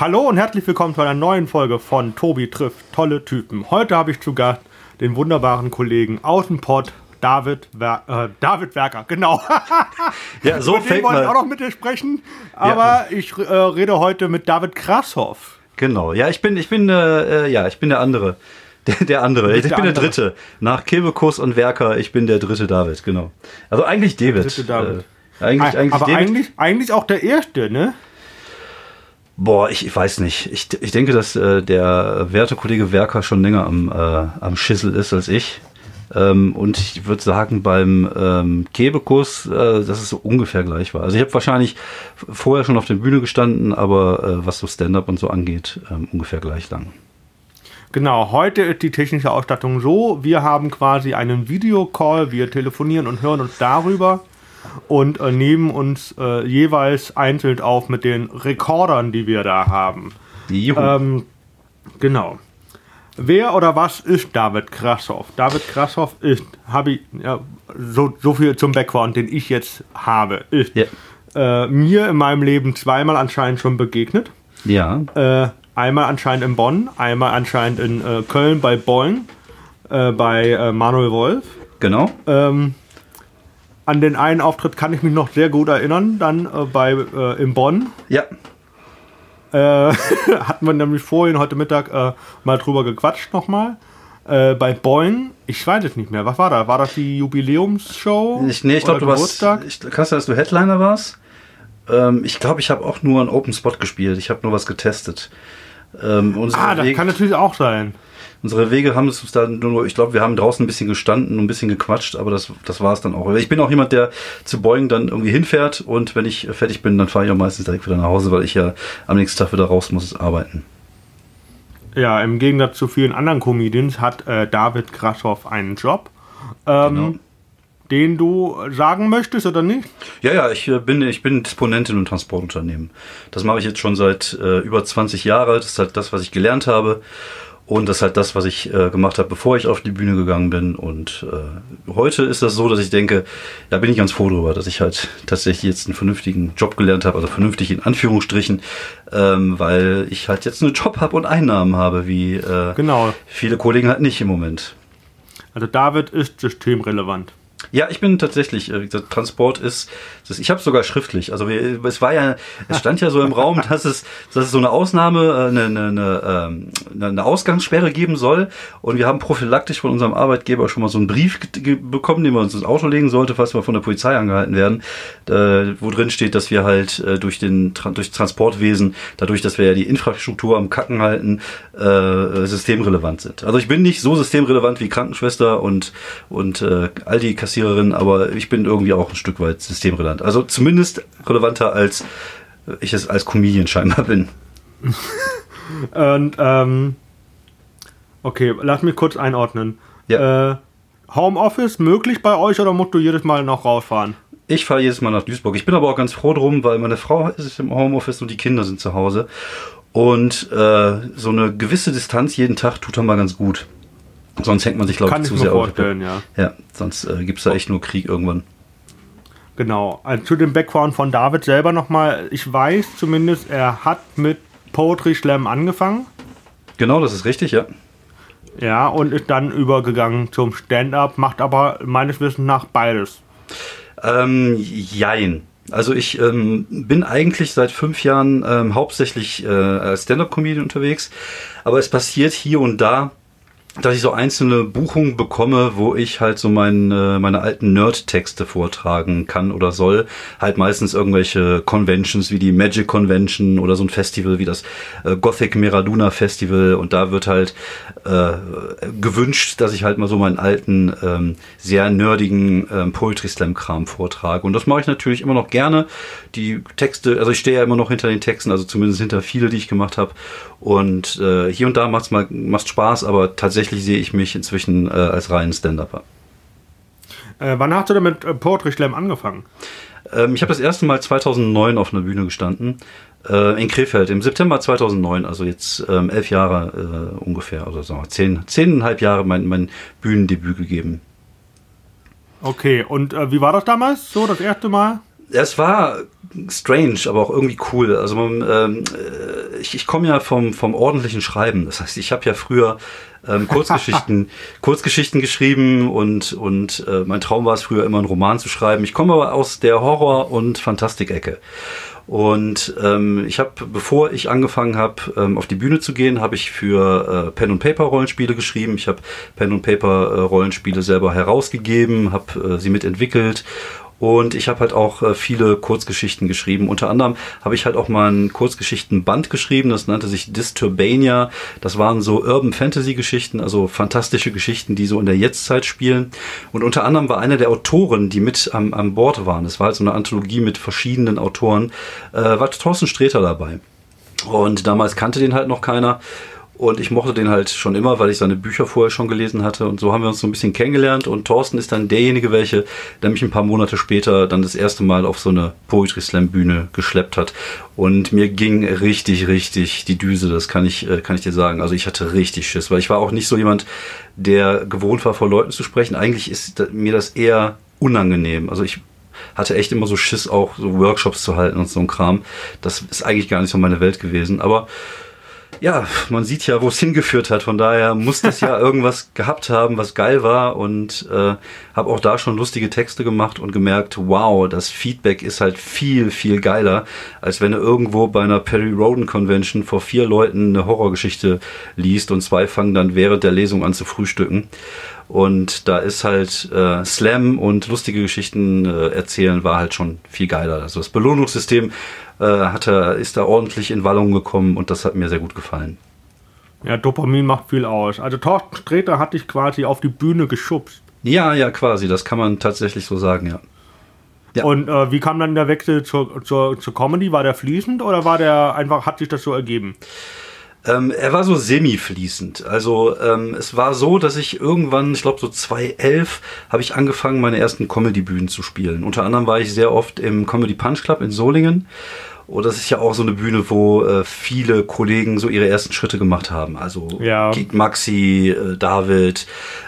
Hallo und herzlich willkommen zu einer neuen Folge von Tobi trifft tolle Typen. Heute habe ich zu Gast den wunderbaren Kollegen Außenpott David, Wer äh, David Werker, genau. ja, so mit dem wollte ich auch noch mit dir sprechen, aber ja. ich äh, rede heute mit David Krashoff. Genau, ja, ich bin, ich bin, äh, äh ja, ich bin der andere. Der, der andere. Ich der bin andere. der Dritte. Nach Kebekus und Werker, ich bin der dritte David, genau. Also eigentlich David. Dritte David. Äh, eigentlich, eigentlich aber David. Eigentlich, eigentlich auch der Erste, ne? Boah, ich, weiß nicht. Ich, ich denke, dass äh, der werte Kollege Werker schon länger am, äh, am Schissel ist als ich. Ähm, und ich würde sagen, beim ähm, Kebekus, äh, dass es so ungefähr gleich war. Also ich habe wahrscheinlich vorher schon auf der Bühne gestanden, aber äh, was so Stand-up und so angeht, ähm, ungefähr gleich lang. Genau, heute ist die technische Ausstattung so, wir haben quasi einen Videocall, wir telefonieren und hören uns darüber und äh, nehmen uns äh, jeweils einzeln auf mit den Rekordern, die wir da haben. Ähm, genau. Wer oder was ist David Krassoff? David Krassoff ist, habe ich, ja, so, so viel zum Background, den ich jetzt habe, ist ja. äh, mir in meinem Leben zweimal anscheinend schon begegnet. Ja. Äh, einmal anscheinend in Bonn, einmal anscheinend in äh, Köln bei Boing, äh, bei Manuel Wolf. Genau. Ähm, an den einen Auftritt kann ich mich noch sehr gut erinnern, dann äh, bei in Bonn. Ja. Äh, hatten wir nämlich vorhin heute Mittag äh, mal drüber gequatscht nochmal. Äh, bei Boing, ich weiß es nicht mehr. Was war da? War das die Jubiläumsshow? Ich, nee, ich glaube, du warst. Ich, kannst du, dass du Headliner warst? Ähm, ich glaube, ich habe auch nur einen Open Spot gespielt. Ich habe nur was getestet. Ähm, ah, das kann natürlich auch sein. Unsere Wege haben es dann nur, ich glaube, wir haben draußen ein bisschen gestanden und ein bisschen gequatscht, aber das, das war es dann auch. Ich bin auch jemand, der zu Beugen dann irgendwie hinfährt und wenn ich fertig bin, dann fahre ich auch meistens direkt wieder nach Hause, weil ich ja am nächsten Tag wieder raus muss arbeiten. Ja, im Gegensatz zu vielen anderen Comedians hat äh, David Kraschow einen Job. Ähm, genau. Den du sagen möchtest oder nicht? Ja, ja, ich äh, bin, ich bin Disponent in einem Transportunternehmen. Das mache ich jetzt schon seit äh, über 20 Jahren. Das ist halt das, was ich gelernt habe. Und das ist halt das, was ich äh, gemacht habe, bevor ich auf die Bühne gegangen bin. Und äh, heute ist das so, dass ich denke, da bin ich ganz froh drüber, dass ich halt tatsächlich jetzt einen vernünftigen Job gelernt habe, also vernünftig in Anführungsstrichen, ähm, weil ich halt jetzt einen Job habe und Einnahmen habe, wie äh, genau. viele Kollegen halt nicht im Moment. Also David ist systemrelevant. Ja, ich bin tatsächlich, äh, Transport ist, das, ich habe sogar schriftlich. Also es war ja, es stand ja so im Raum, dass es, dass es so eine Ausnahme, äh, eine, eine, eine, ähm, eine Ausgangssperre geben soll. Und wir haben prophylaktisch von unserem Arbeitgeber schon mal so einen Brief bekommen, den wir uns ins Auto legen sollte, falls wir von der Polizei angehalten werden, äh, wo drin steht, dass wir halt äh, durch den durch Transportwesen, dadurch, dass wir ja die Infrastruktur am Kacken halten, äh, systemrelevant sind. Also ich bin nicht so systemrelevant wie Krankenschwester und und äh, all die Kassierer Kassiererin, aber ich bin irgendwie auch ein Stück weit systemrelevant. Also zumindest relevanter als ich es als Comedian scheinbar bin. Und ähm, okay, lass mich kurz einordnen. Ja. Äh, Homeoffice möglich bei euch oder musst du jedes Mal noch rausfahren? Ich fahre jedes Mal nach Duisburg. Ich bin aber auch ganz froh drum, weil meine Frau ist im Homeoffice und die Kinder sind zu Hause. Und äh, so eine gewisse Distanz jeden Tag tut dann mal ganz gut. Sonst hängt man sich, glaube ich, zu sehr auf. Ja. ja, sonst äh, gibt es da echt nur Krieg irgendwann. Genau. Also zu dem Background von David selber nochmal. Ich weiß zumindest, er hat mit Poetry Slam angefangen. Genau, das ist richtig, ja. Ja, und ist dann übergegangen zum Stand-up, macht aber meines Wissens nach beides. Ähm, jein. Also ich ähm, bin eigentlich seit fünf Jahren ähm, hauptsächlich äh, als Stand-up-Comedian unterwegs, aber es passiert hier und da, dass ich so einzelne Buchungen bekomme, wo ich halt so mein, äh, meine alten Nerd-Texte vortragen kann oder soll. Halt meistens irgendwelche Conventions wie die Magic Convention oder so ein Festival wie das äh, Gothic Miraduna Festival und da wird halt äh, gewünscht, dass ich halt mal so meinen alten, ähm, sehr nerdigen ähm, Poetry Slam Kram vortrage. Und das mache ich natürlich immer noch gerne. Die Texte, also ich stehe ja immer noch hinter den Texten, also zumindest hinter viele, die ich gemacht habe. Und äh, hier und da mal macht's Spaß, aber tatsächlich sehe ich mich inzwischen äh, als reinen Stand-Upper. Äh, wann hast du denn mit äh, Poetry Slam angefangen? Ähm, ich habe das erste Mal 2009 auf einer Bühne gestanden. Äh, in Krefeld im September 2009, also jetzt ähm, elf Jahre äh, ungefähr, oder so, zehn, zehneinhalb Jahre mein, mein Bühnendebüt gegeben. Okay, und äh, wie war das damals so, das erste Mal? Es war strange, aber auch irgendwie cool. Also ähm, äh, ich, ich komme ja vom, vom ordentlichen Schreiben. Das heißt, ich habe ja früher ähm, Kurzgeschichten, Kurzgeschichten geschrieben und, und äh, mein Traum war es früher immer einen Roman zu schreiben. Ich komme aber aus der Horror- und Fantastik-Ecke. Und ähm, ich habe, bevor ich angefangen habe, ähm, auf die Bühne zu gehen, habe ich für äh, Pen und Paper Rollenspiele geschrieben. Ich habe Pen und Paper äh, Rollenspiele selber herausgegeben, habe äh, sie mitentwickelt und ich habe halt auch äh, viele Kurzgeschichten geschrieben. Unter anderem habe ich halt auch mal ein Kurzgeschichtenband geschrieben, das nannte sich Disturbania. Das waren so Urban Fantasy Geschichten, also fantastische Geschichten, die so in der Jetztzeit spielen. Und unter anderem war einer der Autoren, die mit am, am Bord waren, das war halt so eine Anthologie mit verschiedenen Autoren, äh, war Thorsten Sträter dabei. Und damals kannte den halt noch keiner. Und ich mochte den halt schon immer, weil ich seine Bücher vorher schon gelesen hatte. Und so haben wir uns so ein bisschen kennengelernt. Und Thorsten ist dann derjenige, welche, der mich ein paar Monate später dann das erste Mal auf so eine Poetry Slam Bühne geschleppt hat. Und mir ging richtig, richtig die Düse, das kann ich, äh, kann ich dir sagen. Also ich hatte richtig Schiss, weil ich war auch nicht so jemand, der gewohnt war, vor Leuten zu sprechen. Eigentlich ist mir das eher unangenehm. Also ich hatte echt immer so Schiss, auch so Workshops zu halten und so ein Kram. Das ist eigentlich gar nicht so meine Welt gewesen. Aber ja, man sieht ja, wo es hingeführt hat. Von daher muss das ja irgendwas gehabt haben, was geil war. Und äh, habe auch da schon lustige Texte gemacht und gemerkt, wow, das Feedback ist halt viel, viel geiler, als wenn du irgendwo bei einer Perry Roden Convention vor vier Leuten eine Horrorgeschichte liest und zwei fangen dann während der Lesung an zu frühstücken. Und da ist halt äh, Slam und lustige Geschichten äh, erzählen war halt schon viel geiler. Also das Belohnungssystem äh, hat er, ist da ordentlich in Wallung gekommen und das hat mir sehr gut gefallen. Ja, Dopamin macht viel aus. Also Thorsten Sträter hat dich quasi auf die Bühne geschubst. Ja, ja, quasi. Das kann man tatsächlich so sagen, ja. Ja. Und äh, wie kam dann der Wechsel zur, zur, zur Comedy? War der fließend oder war der einfach, hat sich das so ergeben? Ähm, er war so semi-fließend. Also ähm, es war so, dass ich irgendwann, ich glaube so 2011, habe ich angefangen, meine ersten Comedy-Bühnen zu spielen. Unter anderem war ich sehr oft im Comedy Punch Club in Solingen und das ist ja auch so eine Bühne, wo äh, viele Kollegen so ihre ersten Schritte gemacht haben. Also ja. Geek Maxi, äh, David,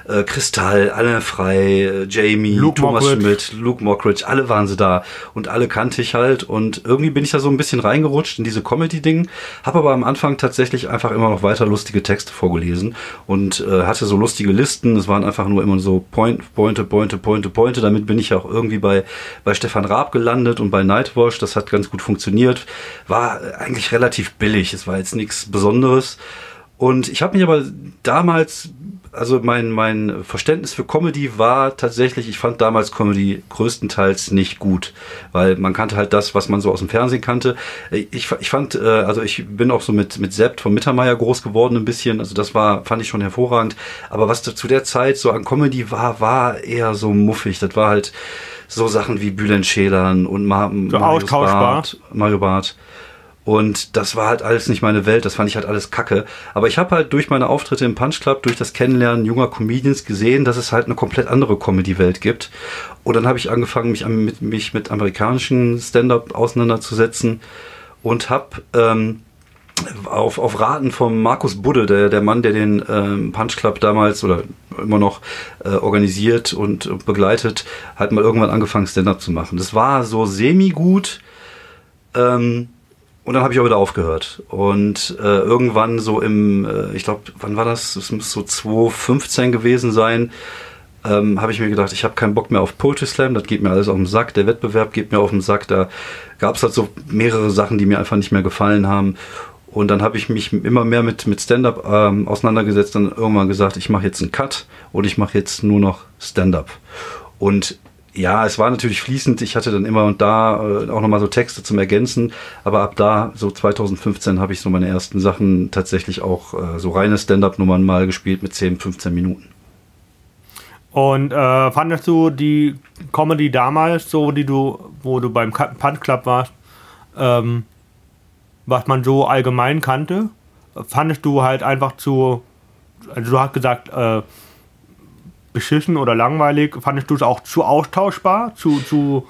äh, Kristall, Anne Frei, äh, Jamie, Luke Thomas Mockridge. Schmidt, Luke Mockridge, alle waren sie da und alle kannte ich halt und irgendwie bin ich da so ein bisschen reingerutscht in diese Comedy-Ding, habe aber am Anfang tatsächlich einfach immer noch weiter lustige Texte vorgelesen und äh, hatte so lustige Listen. Es waren einfach nur immer so Point, Pointe, Pointe, Pointe, Pointe. Damit bin ich auch irgendwie bei, bei Stefan Raab gelandet und bei Nightwash. Das hat ganz gut funktioniert. War eigentlich relativ billig. Es war jetzt nichts Besonderes. Und ich habe mich aber damals, also mein, mein Verständnis für Comedy war tatsächlich, ich fand damals Comedy größtenteils nicht gut, weil man kannte halt das, was man so aus dem Fernsehen kannte. Ich, ich fand, äh, also ich bin auch so mit, mit Sept von Mittermeier groß geworden ein bisschen, also das war, fand ich schon hervorragend. Aber was zu der Zeit so an Comedy war, war eher so muffig. Das war halt so Sachen wie Bülent Schälern und Ma So Marius. Barth, Mario Barth. Und das war halt alles nicht meine Welt, das fand ich halt alles kacke. Aber ich habe halt durch meine Auftritte im Punch Club, durch das Kennenlernen junger Comedians gesehen, dass es halt eine komplett andere Comedy-Welt gibt. Und dann habe ich angefangen, mich, an- mit, mich mit amerikanischen Stand-up auseinanderzusetzen und habe ähm, auf, auf Raten von Markus Budde, der, der Mann, der den ähm, Punch Club damals oder immer noch äh, organisiert und, begleitet, hat mal irgendwann angefangen, Stand-up zu machen. Das war so semi-gut. Ähm, und dann habe ich auch wieder aufgehört. Und äh, irgendwann so im, äh, ich glaube, wann war das? Es muss so 2015 gewesen sein. Ähm, habe ich mir gedacht, ich habe keinen Bock mehr auf Poetry Slam, das geht mir alles auf den Sack, der Wettbewerb geht mir auf den Sack, da gab es halt so mehrere Sachen, die mir einfach nicht mehr gefallen haben. Und dann habe ich mich immer mehr mit, mit Stand-up ähm, auseinandergesetzt und irgendwann gesagt, ich mache jetzt einen Cut und ich mache jetzt nur noch Stand-up. Und ja, es war natürlich fließend. Ich hatte dann immer und da äh, auch nochmal so Texte zum Ergänzen. Aber ab da, so 2015, habe ich so meine ersten Sachen tatsächlich auch äh, so reine Stand-up-Nummern mal gespielt mit 10, 15 Minuten. Und äh, fandest du die Comedy damals, so die du, wo du beim Punch Club warst, ähm, was man so allgemein kannte, fandest du halt einfach zu, also du hast gesagt, äh, beschissen oder langweilig, fandest du es auch zu austauschbar, zu, zu,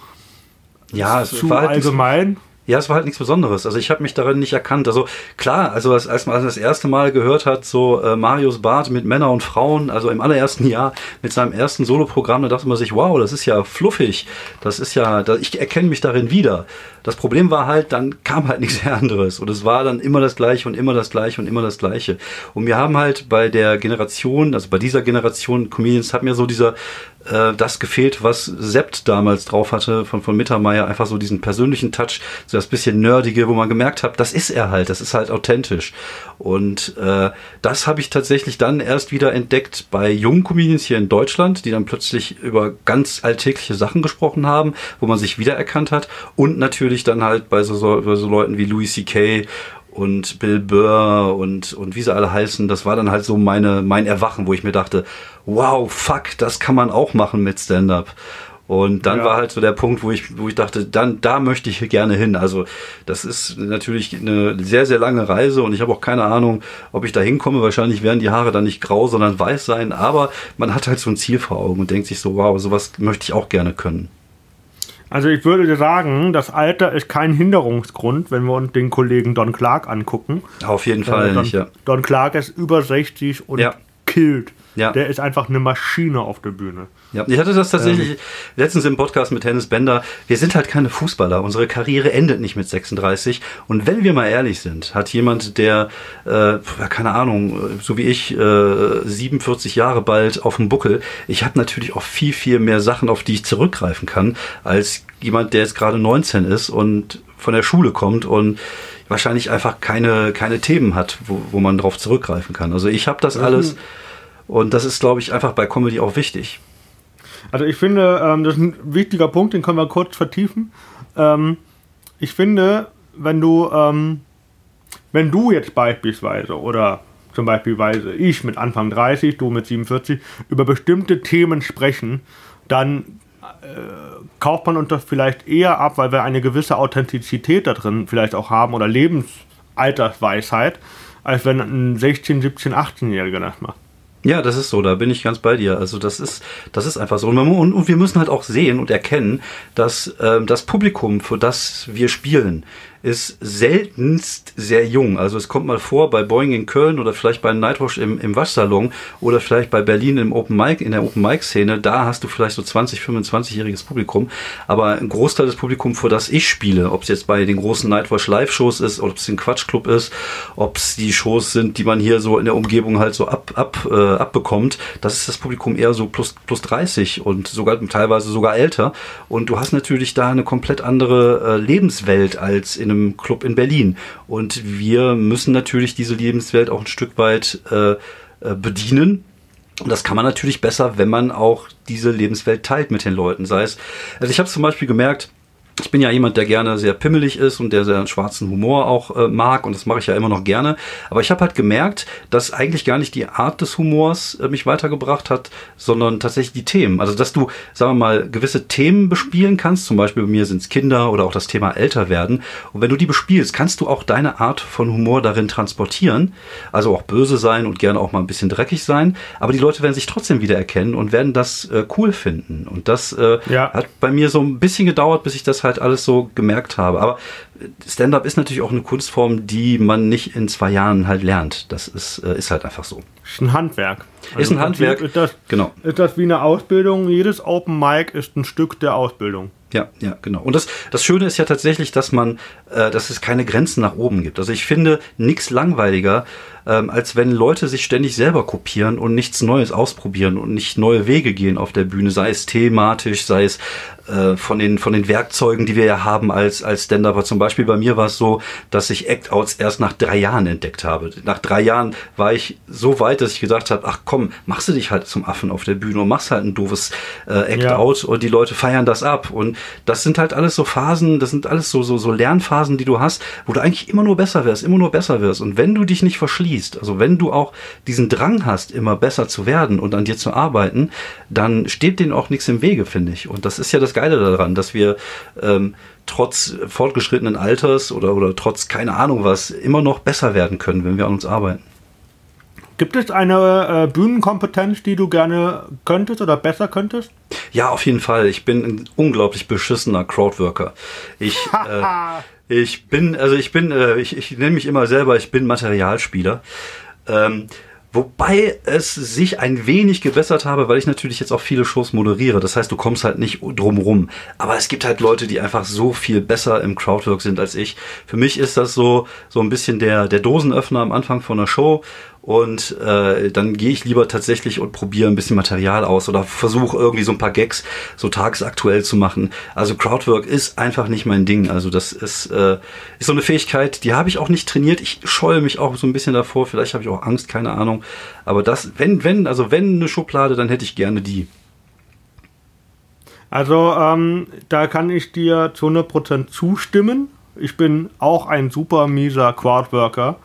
Ja, zu halt allgemein? Ja, es war halt nichts Besonderes. Also ich habe mich darin nicht erkannt. Also klar, also als, als man das erste Mal gehört hat, so äh, Marius Barth mit Männer und Frauen, also im allerersten Jahr mit seinem ersten Soloprogramm, da dachte man sich, wow, das ist ja fluffig. Das ist ja, da, ich erkenne mich darin wieder. Das Problem war halt, dann kam halt nichts anderes. Und es war dann immer das Gleiche und immer das Gleiche und immer das Gleiche. Und wir haben halt bei der Generation, also bei dieser Generation Comedians, hat mir so dieser äh, das gefehlt, was Sept damals drauf hatte von, von Mittermeier, einfach so diesen persönlichen Touch, so das bisschen nerdige, wo man gemerkt hat, das ist er halt, das ist halt authentisch. Und äh, das habe ich tatsächlich dann erst wieder entdeckt bei jungen Comedians hier in Deutschland, die dann plötzlich über ganz alltägliche Sachen gesprochen haben, wo man sich wiedererkannt hat. Und natürlich dann halt bei so, bei so Leuten wie Louis C.K und Bill Burr und, und wie sie alle heißen, das war dann halt so meine, mein Erwachen, wo ich mir dachte, wow, fuck, das kann man auch machen mit Stand-up. Und dann ja. war halt so der Punkt, wo ich, wo ich dachte, dann, da möchte ich gerne hin. Also, das ist natürlich eine sehr, sehr lange Reise und ich habe auch keine Ahnung, ob ich da hinkomme. Wahrscheinlich werden die Haare dann nicht grau, sondern weiß sein. Aber man hat halt so ein Ziel vor Augen und denkt sich so, wow, sowas möchte ich auch gerne können. Also ich würde sagen, das Alter ist kein Hinderungsgrund, wenn wir uns den Kollegen Don Clark angucken. Auf jeden Fall äh, Don, nicht, ja. Don Clark ist über 60 und ja. killt. Ja. Der ist einfach eine Maschine auf der Bühne. Ja, ich hatte das tatsächlich ähm. letztens im Podcast mit Hennes Bender. Wir sind halt keine Fußballer. Unsere Karriere endet nicht mit 36. Und wenn wir mal ehrlich sind, hat jemand, der, äh, keine Ahnung, so wie ich, äh, 47 Jahre bald auf dem Buckel, ich habe natürlich auch viel, viel mehr Sachen, auf die ich zurückgreifen kann, als jemand, der jetzt gerade 19 ist und von der Schule kommt und wahrscheinlich einfach keine, keine Themen hat, wo, wo man drauf zurückgreifen kann. Also ich habe das mhm. alles. Und das ist, glaube ich, einfach bei Comedy auch wichtig. Also ich finde, ähm, das ist ein wichtiger Punkt, den können wir kurz vertiefen. Ähm, ich finde, wenn du, ähm, wenn du jetzt beispielsweise oder zum Beispiel ich mit Anfang 30, du mit 47, über bestimmte Themen sprechen, dann äh, kauft man uns das vielleicht eher ab, weil wir eine gewisse Authentizität da drin vielleicht auch haben oder Lebensaltersweisheit, als wenn ein 16, 17, 18-Jähriger das macht. Ja, das ist so, da bin ich ganz bei dir. Also das ist, das ist einfach so. Und, und, und wir müssen halt auch sehen und erkennen, dass ähm, das Publikum, für das wir spielen, ist seltenst sehr jung. Also es kommt mal vor bei Boeing in Köln oder vielleicht bei Nightwash im, im Waschsalon oder vielleicht bei Berlin im Open Mic, in der Open Mic Szene. Da hast du vielleicht so 20, 25-jähriges Publikum. Aber ein Großteil des Publikums, vor das ich spiele, ob es jetzt bei den großen Nightwash Live-Shows ist, oder ob es ein Quatschclub ist, ob es die Shows sind, die man hier so in der Umgebung halt so ab, ab, äh, abbekommt, das ist das Publikum eher so plus, plus 30 und sogar teilweise sogar älter. Und du hast natürlich da eine komplett andere äh, Lebenswelt als in einem Club in Berlin. Und wir müssen natürlich diese Lebenswelt auch ein Stück weit äh, äh, bedienen. Und das kann man natürlich besser, wenn man auch diese Lebenswelt teilt mit den Leuten. Sei es, also ich habe zum Beispiel gemerkt, ich bin ja jemand, der gerne sehr pimmelig ist und der sehr schwarzen Humor auch äh, mag und das mache ich ja immer noch gerne. Aber ich habe halt gemerkt, dass eigentlich gar nicht die Art des Humors äh, mich weitergebracht hat, sondern tatsächlich die Themen. Also dass du, sagen wir mal, gewisse Themen bespielen kannst. Zum Beispiel bei mir sind es Kinder oder auch das Thema älter werden. Und wenn du die bespielst, kannst du auch deine Art von Humor darin transportieren. Also auch böse sein und gerne auch mal ein bisschen dreckig sein. Aber die Leute werden sich trotzdem wiedererkennen und werden das äh, cool finden. Und das äh, ja. hat bei mir so ein bisschen gedauert, bis ich das halt alles so gemerkt habe. Aber Stand-up ist natürlich auch eine Kunstform, die man nicht in zwei Jahren halt lernt. Das ist, äh, ist halt einfach so. Ist ein Handwerk. Also ist ein Handwerk. Ist das, genau. Ist das wie eine Ausbildung? Jedes Open Mic ist ein Stück der Ausbildung. Ja, ja, genau. Und das, das Schöne ist ja tatsächlich, dass man, äh, dass es keine Grenzen nach oben gibt. Also ich finde nichts langweiliger, ähm, als wenn Leute sich ständig selber kopieren und nichts Neues ausprobieren und nicht neue Wege gehen auf der Bühne, sei es thematisch, sei es äh, von den von den Werkzeugen, die wir ja haben als als Stand-Upper. Zum Beispiel bei mir war es so, dass ich Act-Outs erst nach drei Jahren entdeckt habe. Nach drei Jahren war ich so weit, dass ich gedacht habe, ach komm, machst du dich halt zum Affen auf der Bühne und machst halt ein doofes äh, Act-Out ja. und die Leute feiern das ab. Und das sind halt alles so Phasen, das sind alles so so so Lernphasen, die du hast, wo du eigentlich immer nur besser wirst, immer nur besser wirst. Und wenn du dich nicht verschließt, also wenn du auch diesen Drang hast, immer besser zu werden und an dir zu arbeiten, dann steht denen auch nichts im Wege, finde ich. Und das ist ja das Geile daran, dass wir ähm, trotz fortgeschrittenen Alters oder, oder trotz keine Ahnung was immer noch besser werden können, wenn wir an uns arbeiten. Gibt es eine äh, Bühnenkompetenz, die du gerne könntest oder besser könntest? Ja, auf jeden Fall. Ich bin ein unglaublich beschissener Crowdworker. Ich, äh, Ich bin, also ich bin, äh, ich, ich nenne mich immer selber, ich bin Materialspieler. Ähm, Wobei es sich ein wenig gebessert habe, weil ich natürlich jetzt auch viele Shows moderiere. Das heißt, du kommst halt nicht drumrum. Aber es gibt halt Leute, die einfach so viel besser im Crowdwork sind als ich. Für mich ist das so, so ein bisschen der, der Dosenöffner am Anfang von einer Show und äh, dann gehe ich lieber tatsächlich und probiere ein bisschen Material aus oder versuche irgendwie so ein paar Gags so tagesaktuell zu machen. Also Crowdwork ist einfach nicht mein Ding. Also das ist, äh, ist so eine Fähigkeit, die habe ich auch nicht trainiert. Ich scheue mich auch so ein bisschen davor. Vielleicht habe ich auch Angst, keine Ahnung. Aber das, wenn, wenn, also wenn eine Schublade, dann hätte ich gerne die. Also ähm, da kann ich dir zu 100% zustimmen. Ich bin auch ein super mieser Crowdworker.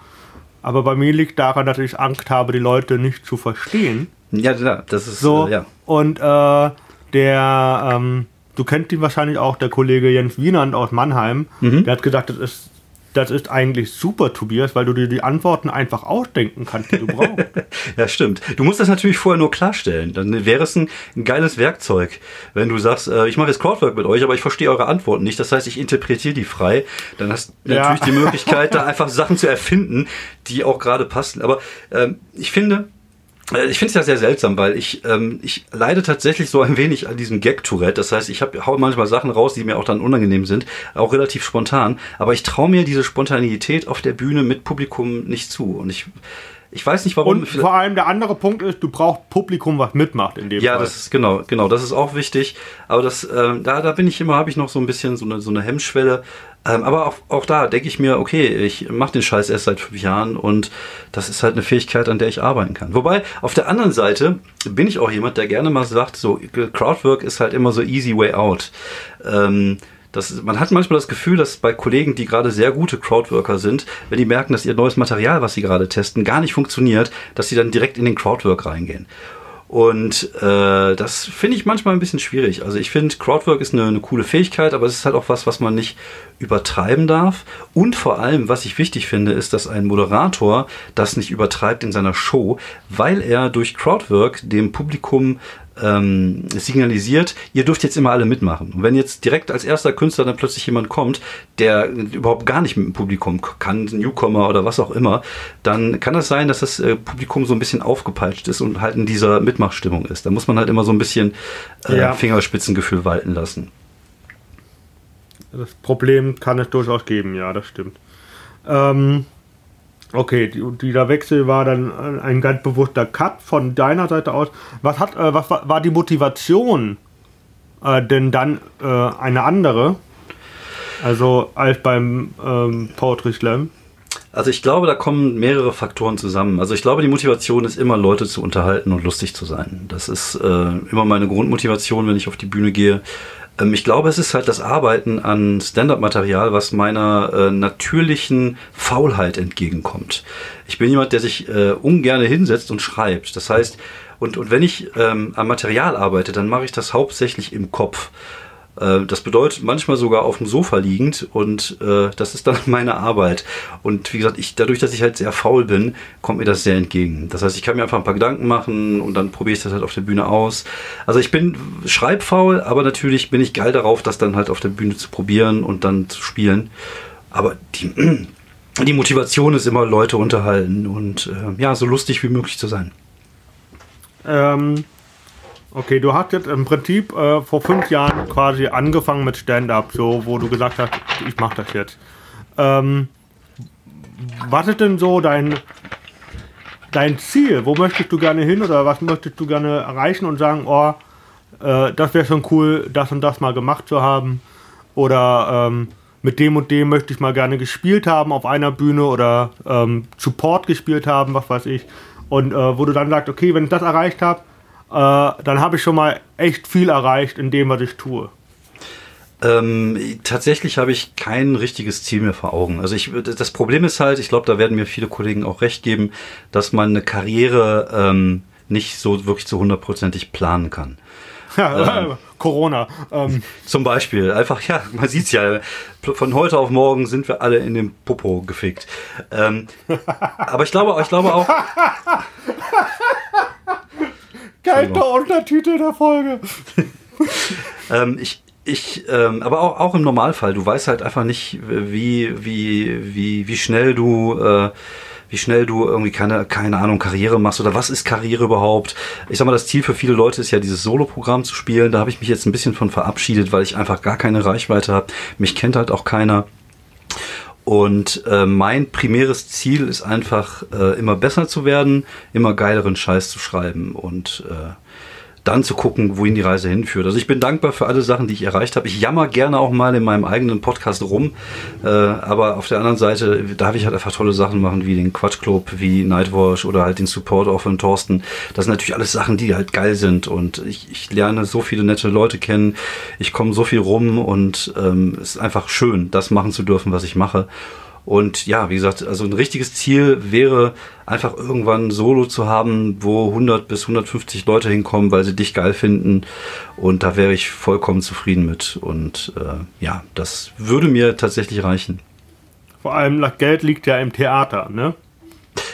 Aber bei mir liegt daran, dass ich Angst habe, die Leute nicht zu verstehen. Ja, das ist so. Äh, ja. Und äh, der, ähm, du kennst ihn wahrscheinlich auch, der Kollege Jens Wienand aus Mannheim, mhm. der hat gesagt, das ist das ist eigentlich super, Tobias, weil du dir die Antworten einfach ausdenken kannst, die du brauchst. ja, stimmt. Du musst das natürlich vorher nur klarstellen. Dann wäre es ein, ein geiles Werkzeug, wenn du sagst, äh, ich mache jetzt Crowdwork mit euch, aber ich verstehe eure Antworten nicht. Das heißt, ich interpretiere die frei. Dann hast du ja. natürlich die Möglichkeit, da einfach Sachen zu erfinden, die auch gerade passen. Aber ähm, ich finde, ich finde es ja sehr seltsam, weil ich, ähm, ich leide tatsächlich so ein wenig an diesem Gag-Tourette. Das heißt, ich hab, hau manchmal Sachen raus, die mir auch dann unangenehm sind, auch relativ spontan. Aber ich traue mir diese Spontanität auf der Bühne mit Publikum nicht zu. Und ich, ich weiß nicht warum. Und vor allem der andere Punkt ist, du brauchst Publikum, was mitmacht in dem ja, Fall. Ja, das ist genau, genau, das ist auch wichtig. Aber das, äh, da, da bin ich immer, habe ich noch so ein bisschen so eine, so eine Hemmschwelle. Ähm, aber auch, auch da denke ich mir, okay, ich mache den Scheiß erst seit fünf Jahren und das ist halt eine Fähigkeit, an der ich arbeiten kann. Wobei, auf der anderen Seite bin ich auch jemand, der gerne mal sagt, so Crowdwork ist halt immer so easy way out. Ähm, das, man hat manchmal das Gefühl, dass bei Kollegen, die gerade sehr gute Crowdworker sind, wenn die merken, dass ihr neues Material, was sie gerade testen, gar nicht funktioniert, dass sie dann direkt in den Crowdwork reingehen. Und äh, das finde ich manchmal ein bisschen schwierig. Also ich finde, Crowdwork ist eine, eine, coole Fähigkeit, aber es ist halt auch was, was man nicht übertreiben darf. Und vor allem, was ich wichtig finde, ist, dass ein Moderator das nicht übertreibt in seiner Show, weil er durch Crowdwork dem Publikum ähm, signalisiert, ihr dürft jetzt immer alle mitmachen. Und wenn jetzt direkt als erster Künstler dann plötzlich jemand kommt, der überhaupt gar nicht mit dem Publikum kann, Newcomer oder was auch immer, dann kann es das sein, dass das äh, Publikum so ein bisschen aufgepeitscht ist und halt in dieser Mitmachstimmung ist. Da muss man halt immer so ein bisschen äh, ja. Fingerspitzengefühl walten lassen. Das Problem kann es durchaus geben, ja, das stimmt. Ähm, Okay, die, dieser Wechsel war dann ein ganz bewusster Cut von deiner Seite aus. Was hat, äh, was war, war, die Motivation äh, denn dann äh, eine andere? Also als beim ähm, Poetry Slam? Also ich glaube, da kommen mehrere Faktoren zusammen. Also ich glaube, die Motivation ist immer, Leute zu unterhalten und lustig zu sein. Das ist äh, immer meine Grundmotivation, wenn ich auf die Bühne gehe. Ähm, ich glaube, es ist halt das Arbeiten an Stand-up-Material, was meiner äh, natürlichen Faulheit entgegenkommt. Ich bin jemand, der sich äh, ungern hinsetzt und schreibt. Das heißt, und, und wenn ich ähm, am Material arbeite, dann mache ich das hauptsächlich im Kopf. Äh, das bedeutet manchmal sogar auf dem Sofa liegend und äh, das ist dann meine Arbeit. Und wie gesagt, ich, dadurch, dass ich halt sehr faul bin, kommt mir das sehr entgegen. Das heißt, ich kann mir einfach ein paar Gedanken machen und dann probiere ich das halt auf der Bühne aus. Also ich bin schreibfaul, aber natürlich bin ich geil darauf, das dann halt auf der Bühne zu probieren und dann zu spielen. Aber die, die Motivation ist immer Leute unterhalten und äh, ja, so lustig wie möglich zu sein. Ähm, Okay, du hast jetzt im Prinzip äh, vor fünf Jahren quasi angefangen mit Stand-up, so wo du gesagt hast, ich mache das jetzt. Ähm, was ist denn so dein dein Ziel? Wo möchtest du gerne hin oder was möchtest du gerne erreichen und sagen, oh, äh, das wäre schon cool, das und das mal gemacht zu haben oder ähm, mit dem und dem möchte ich mal gerne gespielt haben auf einer Bühne oder ähm, Support gespielt haben, was weiß ich. Und äh, wo du dann sagst, okay, wenn ich das erreicht habe, dann habe ich schon mal echt viel erreicht in dem, was ich tue. Ähm, tatsächlich habe ich kein richtiges Ziel mehr vor Augen. Also ich, das Problem ist halt, ich glaube, da werden mir viele Kollegen auch recht geben, dass man eine Karriere ähm, nicht so wirklich zu hundertprozentig planen kann. Ja, ähm, Corona. Ähm. Zum Beispiel. Einfach, ja, man sieht es ja. Von heute auf morgen sind wir alle in den Popo gefickt. Ähm, aber ich glaube, ich glaube auch. Kalter Untertitel der Folge. ähm, ich, ich, ähm, aber auch, auch im Normalfall, du weißt halt einfach nicht, wie, wie, wie, wie schnell du, äh, wie schnell du irgendwie keine, keine Ahnung, Karriere machst oder was ist Karriere überhaupt. Ich sag mal, das Ziel für viele Leute ist ja, dieses Solo-Programm zu spielen. Da habe ich mich jetzt ein bisschen von verabschiedet, weil ich einfach gar keine Reichweite habe. Mich kennt halt auch keiner. Und äh, mein primäres Ziel ist einfach, äh, immer besser zu werden, immer geileren Scheiß zu schreiben. Und äh, dann zu gucken, wohin die Reise hinführt. Also ich bin dankbar für alle Sachen, die ich erreicht habe. Ich jammer gerne auch mal in meinem eigenen Podcast rum, äh, aber auf der anderen Seite darf ich halt einfach tolle Sachen machen, wie den Quatsch Club, wie Nightwatch oder halt den Support auch von Thorsten. Das sind natürlich alles Sachen, die halt geil sind und ich, ich lerne so viele nette Leute kennen. Ich komme so viel rum und ähm, es ist einfach schön, das machen zu dürfen, was ich mache. Und ja, wie gesagt, also ein richtiges Ziel wäre einfach irgendwann Solo zu haben, wo 100 bis 150 Leute hinkommen, weil sie dich geil finden. Und da wäre ich vollkommen zufrieden mit. Und äh, ja, das würde mir tatsächlich reichen. Vor allem das Geld liegt ja im Theater, ne?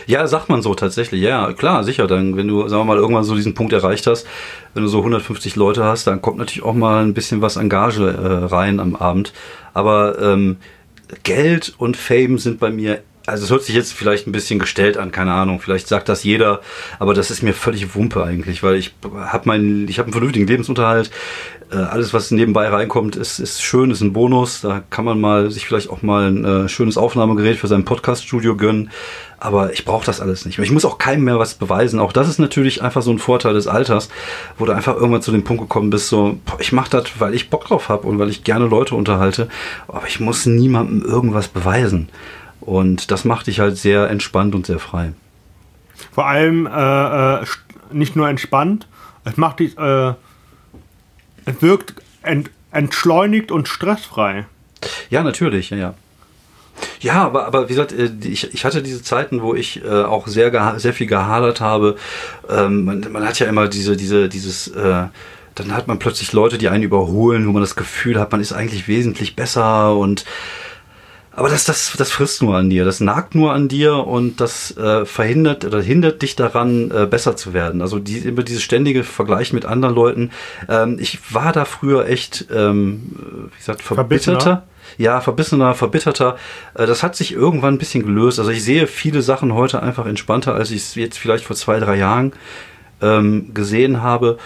Ja, sagt man so tatsächlich. Ja, klar, sicher. Dann, wenn du, sagen wir mal, irgendwann so diesen Punkt erreicht hast, wenn du so 150 Leute hast, dann kommt natürlich auch mal ein bisschen was an Gage äh, rein am Abend. Aber ähm, Geld und Fame sind bei mir, also es hört sich jetzt vielleicht ein bisschen gestellt an, keine Ahnung, vielleicht sagt das jeder, aber das ist mir völlig Wumpe eigentlich, weil ich habe meinen, ich habe einen vernünftigen Lebensunterhalt. Äh, alles, was nebenbei reinkommt, ist, ist schön, ist ein Bonus. Da kann man mal sich vielleicht auch mal ein äh, schönes Aufnahmegerät für sein Podcast-Studio gönnen. Aber ich brauche das alles nicht. Ich muss auch keinem mehr was beweisen. Auch das ist natürlich einfach so ein Vorteil des Alters, wo du einfach irgendwann zu dem Punkt gekommen bist, so, ich mache das, weil ich Bock drauf habe und weil ich gerne Leute unterhalte. Aber ich muss niemandem irgendwas beweisen. Und das macht dich halt sehr entspannt und sehr frei. Vor allem äh, äh nicht nur entspannt, es macht dich, äh, es wirkt ent, entschleunigt und stressfrei. Ja, natürlich, ja, ja. Ja, aber, aber wie gesagt, äh, ich, ich hatte diese Zeiten, wo ich äh, auch sehr, sehr viel gehadert habe. Ähm, man, man hat ja immer diese, diese, dieses, äh, dann hat man plötzlich Leute, die einen überholen, wo man das Gefühl hat, man ist eigentlich wesentlich besser und aber das, das, das frisst nur an dir, das nagt nur an dir und das äh, verhindert oder hindert dich daran, äh, besser zu werden. Also die, immer dieses ständige Vergleich mit anderen Leuten. Ähm, ich war da früher echt, ähm, wie gesagt, verbitterter ja, verbissener, verbitterter. Äh, das hat sich irgendwann ein bisschen gelöst. Also ich sehe viele Sachen heute einfach entspannter, als ich es jetzt vielleicht vor zwei, drei Jahren ähm, gesehen habe.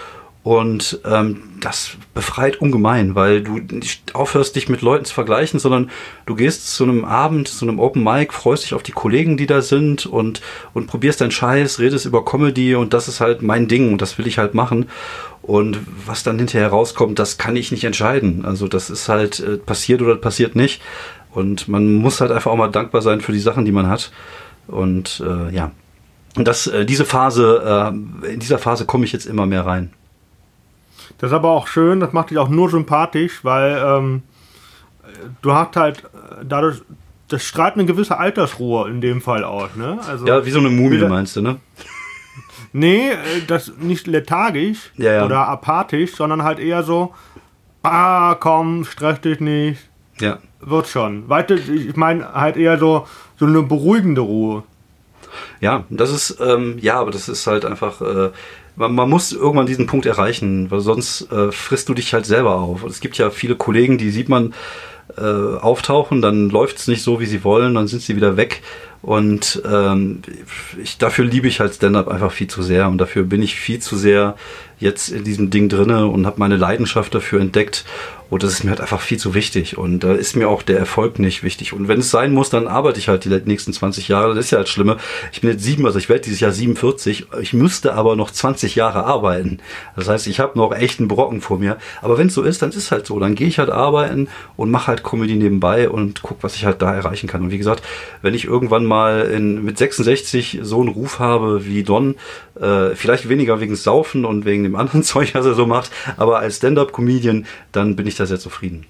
Und ähm, das befreit ungemein, weil du nicht aufhörst, dich mit Leuten zu vergleichen, sondern du gehst zu einem Abend, zu einem Open Mic, freust dich auf die Kollegen, die da sind und, und probierst deinen Scheiß, redest über Comedy und das ist halt mein Ding und das will ich halt machen. Und was dann hinterher rauskommt, das kann ich nicht entscheiden. Also das ist halt äh, passiert oder passiert nicht. Und man muss halt einfach auch mal dankbar sein für die Sachen, die man hat. Und äh, ja, und das, äh, diese Phase, äh, in dieser Phase komme ich jetzt immer mehr rein. Das ist aber auch schön, das macht dich auch nur sympathisch, weil ähm, du hast halt äh, dadurch, das strahlt eine gewisse Altersruhe in dem Fall aus, ne? Also, ja, wie so eine Mumie meinst du, ne? Nee, äh, das nicht lethargisch ja, ja. oder apathisch, sondern halt eher so, ah, komm, stress dich nicht. Ja. Wird schon. Weiter, ich meine halt eher so, so eine beruhigende Ruhe. Ja, das ist, ähm, ja, aber das ist halt einfach, äh, man, man, muss irgendwann diesen Punkt erreichen, weil sonst äh, frisst du dich halt selber auf. Es gibt ja viele Kollegen, die sieht man äh, auftauchen, dann läuft es nicht so, wie sie wollen, dann sind sie wieder weg. Und ähm, ich, dafür liebe ich halt Stand-up einfach viel zu sehr und dafür bin ich viel zu sehr jetzt in diesem Ding drinne und habe meine Leidenschaft dafür entdeckt und das ist mir halt einfach viel zu wichtig. Und da ist mir auch der Erfolg nicht wichtig. Und wenn es sein muss, dann arbeite ich halt die nächsten 20 Jahre. Das ist ja das Schlimme. Ich bin jetzt sieben, also ich werde dieses Jahr 47. Ich müsste aber noch 20 Jahre arbeiten. Das heißt, ich habe noch echt einen Brocken vor mir. Aber wenn es so ist, dann ist es halt so. Dann gehe ich halt arbeiten und mache halt Comedy nebenbei und guck, was ich halt da erreichen kann. Und wie gesagt, wenn ich irgendwann mal in, mit 66 so einen Ruf habe wie Don, äh, vielleicht weniger wegen Saufen und wegen dem anderen Zeug, was er so macht, aber als Stand-up-Comedian, dann bin ich da sehr zufrieden.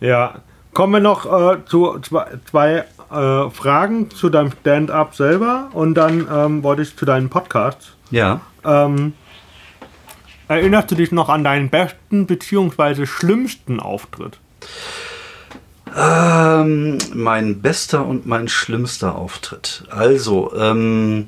Ja, kommen wir noch äh, zu zwei, zwei äh, Fragen zu deinem Stand-up selber und dann ähm, wollte ich zu deinem Podcast. Ja. Ähm, erinnerst du dich noch an deinen besten bzw. schlimmsten Auftritt? Ähm, mein bester und mein schlimmster Auftritt. Also, ähm,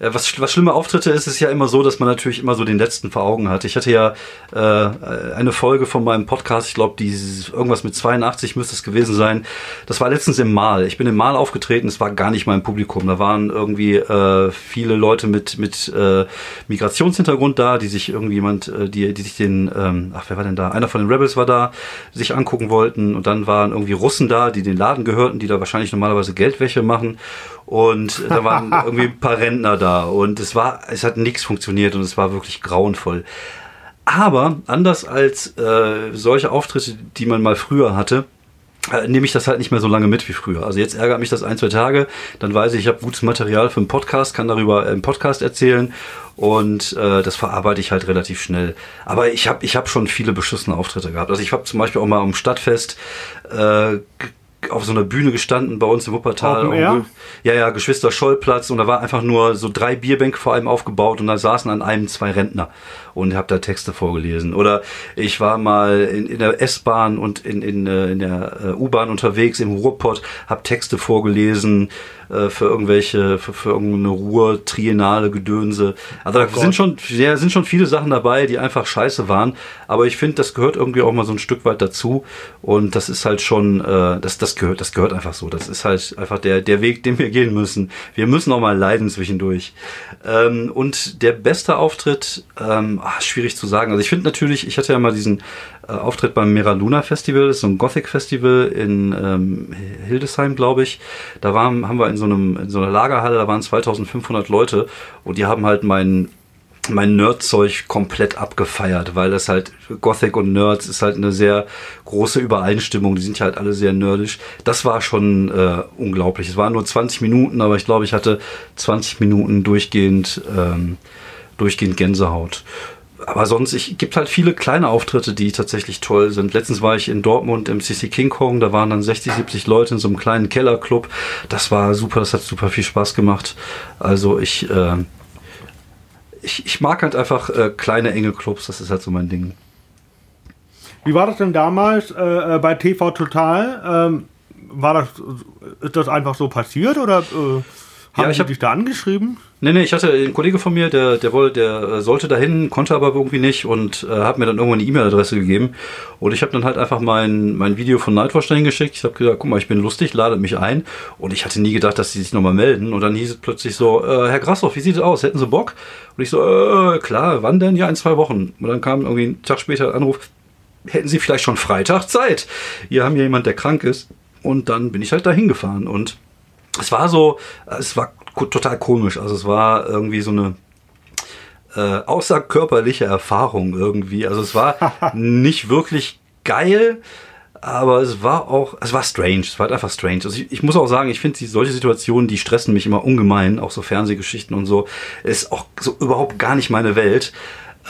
was, was schlimme Auftritte ist, ist ja immer so, dass man natürlich immer so den letzten vor Augen hat. Ich hatte ja äh, eine Folge von meinem Podcast, ich glaube, irgendwas mit 82 müsste es gewesen sein. Das war letztens im Mal. Ich bin im Mal aufgetreten, es war gar nicht mein Publikum. Da waren irgendwie äh, viele Leute mit, mit äh, Migrationshintergrund da, die sich irgendjemand, äh, die, die sich den, ähm, ach, wer war denn da? Einer von den Rebels war da, sich angucken wollten. Und dann waren irgendwie Russen da, die den Laden gehörten, die da wahrscheinlich normalerweise Geldwäsche machen. Und da waren irgendwie ein paar Rentner da und es war, es hat nichts funktioniert und es war wirklich grauenvoll. Aber anders als äh, solche Auftritte, die man mal früher hatte, äh, nehme ich das halt nicht mehr so lange mit wie früher. Also jetzt ärgert mich das ein, zwei Tage, dann weiß ich, ich habe gutes Material für einen Podcast, kann darüber im Podcast erzählen und äh, das verarbeite ich halt relativ schnell. Aber ich habe ich hab schon viele beschissene Auftritte gehabt. Also ich habe zum Beispiel auch mal am Stadtfest äh, auf so einer Bühne gestanden bei uns im Wuppertal. Ja, ja, Geschwister Schollplatz und da war einfach nur so drei Bierbänke vor allem aufgebaut und da saßen an einem zwei Rentner und habe da Texte vorgelesen. Oder ich war mal in, in der S-Bahn und in, in, äh, in der äh, U-Bahn unterwegs im Ruhrpott, habe Texte vorgelesen äh, für irgendwelche, für, für irgendeine Ruhr, Triennale, Gedönse. Also oh da sind schon, ja, sind schon viele Sachen dabei, die einfach scheiße waren. Aber ich finde, das gehört irgendwie auch mal so ein Stück weit dazu. Und das ist halt schon, äh, das, das gehört, das gehört einfach so. Das ist halt einfach der, der Weg, den wir gehen müssen. Wir müssen auch mal leiden zwischendurch. Ähm, und der beste Auftritt, ähm, ach, schwierig zu sagen. Also ich finde natürlich, ich hatte ja mal diesen äh, Auftritt beim Mera Luna Festival, das ist so ein Gothic Festival in ähm, Hildesheim, glaube ich. Da waren, haben wir in so, einem, in so einer Lagerhalle, da waren 2500 Leute und die haben halt meinen mein Nerdzeug komplett abgefeiert, weil das halt Gothic und Nerds ist halt eine sehr große Übereinstimmung. Die sind ja halt alle sehr nerdisch. Das war schon äh, unglaublich. Es waren nur 20 Minuten, aber ich glaube, ich hatte 20 Minuten durchgehend, ähm, durchgehend Gänsehaut aber sonst, ich gibt halt viele kleine Auftritte, die tatsächlich toll sind. Letztens war ich in Dortmund im CC King Kong, da waren dann 60, 70 Leute in so einem kleinen Kellerclub. Das war super, das hat super viel Spaß gemacht. Also ich, äh, ich, ich mag halt einfach äh, kleine, enge Clubs, das ist halt so mein Ding. Wie war das denn damals äh, äh bei TV Total? Ähm, war das, ist das einfach so passiert oder äh, haben ja, ich hab, dich da angeschrieben? Nee, nee, ich hatte einen Kollege von mir, der, der wollte, der sollte dahin, konnte aber irgendwie nicht und äh, hat mir dann irgendwann eine E-Mail-Adresse gegeben. Und ich habe dann halt einfach mein, mein Video von Nightwatch dahin geschickt. Ich habe gesagt, guck mal, ich bin lustig, ladet mich ein. Und ich hatte nie gedacht, dass sie sich nochmal melden. Und dann hieß es plötzlich so, äh, Herr Grassoff, wie sieht es aus? Hätten Sie Bock? Und ich so, äh, klar, wann denn? Ja, in zwei Wochen. Und dann kam irgendwie einen Tag später ein Anruf, hätten Sie vielleicht schon Freitag Zeit? Hier haben ja jemand, der krank ist. Und dann bin ich halt dahin gefahren und es war so, es war total komisch. Also es war irgendwie so eine äh, außerkörperliche Erfahrung irgendwie. Also es war nicht wirklich geil, aber es war auch, es war strange. Es war halt einfach strange. Also ich, ich muss auch sagen, ich finde solche Situationen, die stressen mich immer ungemein, auch so Fernsehgeschichten und so, ist auch so überhaupt gar nicht meine Welt.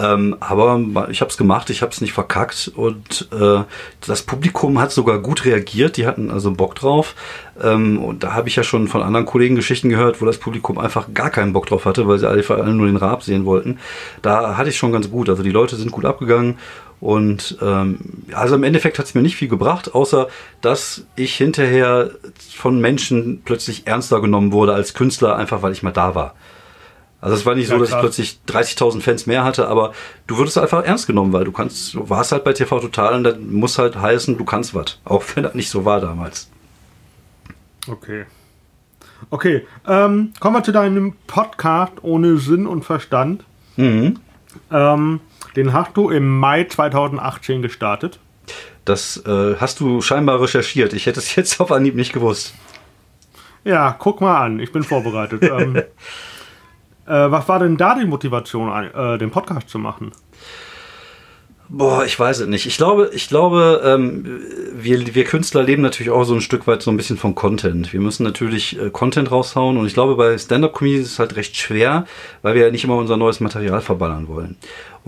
Ähm, aber ich habe es gemacht, ich habe es nicht verkackt und äh, das Publikum hat sogar gut reagiert, die hatten also Bock drauf. Ähm, und da habe ich ja schon von anderen Kollegen Geschichten gehört, wo das Publikum einfach gar keinen Bock drauf hatte, weil sie alle vor allem nur den Raab sehen wollten. Da hatte ich schon ganz gut. Also die Leute sind gut abgegangen. Und ähm, also im Endeffekt hat es mir nicht viel gebracht, außer dass ich hinterher von Menschen plötzlich ernster genommen wurde als Künstler, einfach weil ich mal da war. Also es war nicht ja, so, dass klar. ich plötzlich 30.000 Fans mehr hatte, aber du würdest einfach ernst genommen, weil du kannst, du warst halt bei TV Total und dann muss halt heißen, du kannst was. Auch wenn das nicht so war damals. Okay. Okay, ähm, kommen wir zu deinem Podcast ohne Sinn und Verstand. Mhm. Ähm, den hast du im Mai 2018 gestartet. Das äh, hast du scheinbar recherchiert. Ich hätte es jetzt auf Anhieb nicht gewusst. Ja, guck mal an, ich bin vorbereitet. ähm, Äh, was war denn da die Motivation, äh, den Podcast zu machen? Boah, ich weiß es nicht. Ich glaube, ich glaube, ähm, wir, wir Künstler leben natürlich auch so ein Stück weit so ein bisschen von Content. Wir müssen natürlich äh, Content raushauen und ich glaube, bei Stand-Up-Comedies ist es halt recht schwer, weil wir ja nicht immer unser neues Material verballern wollen.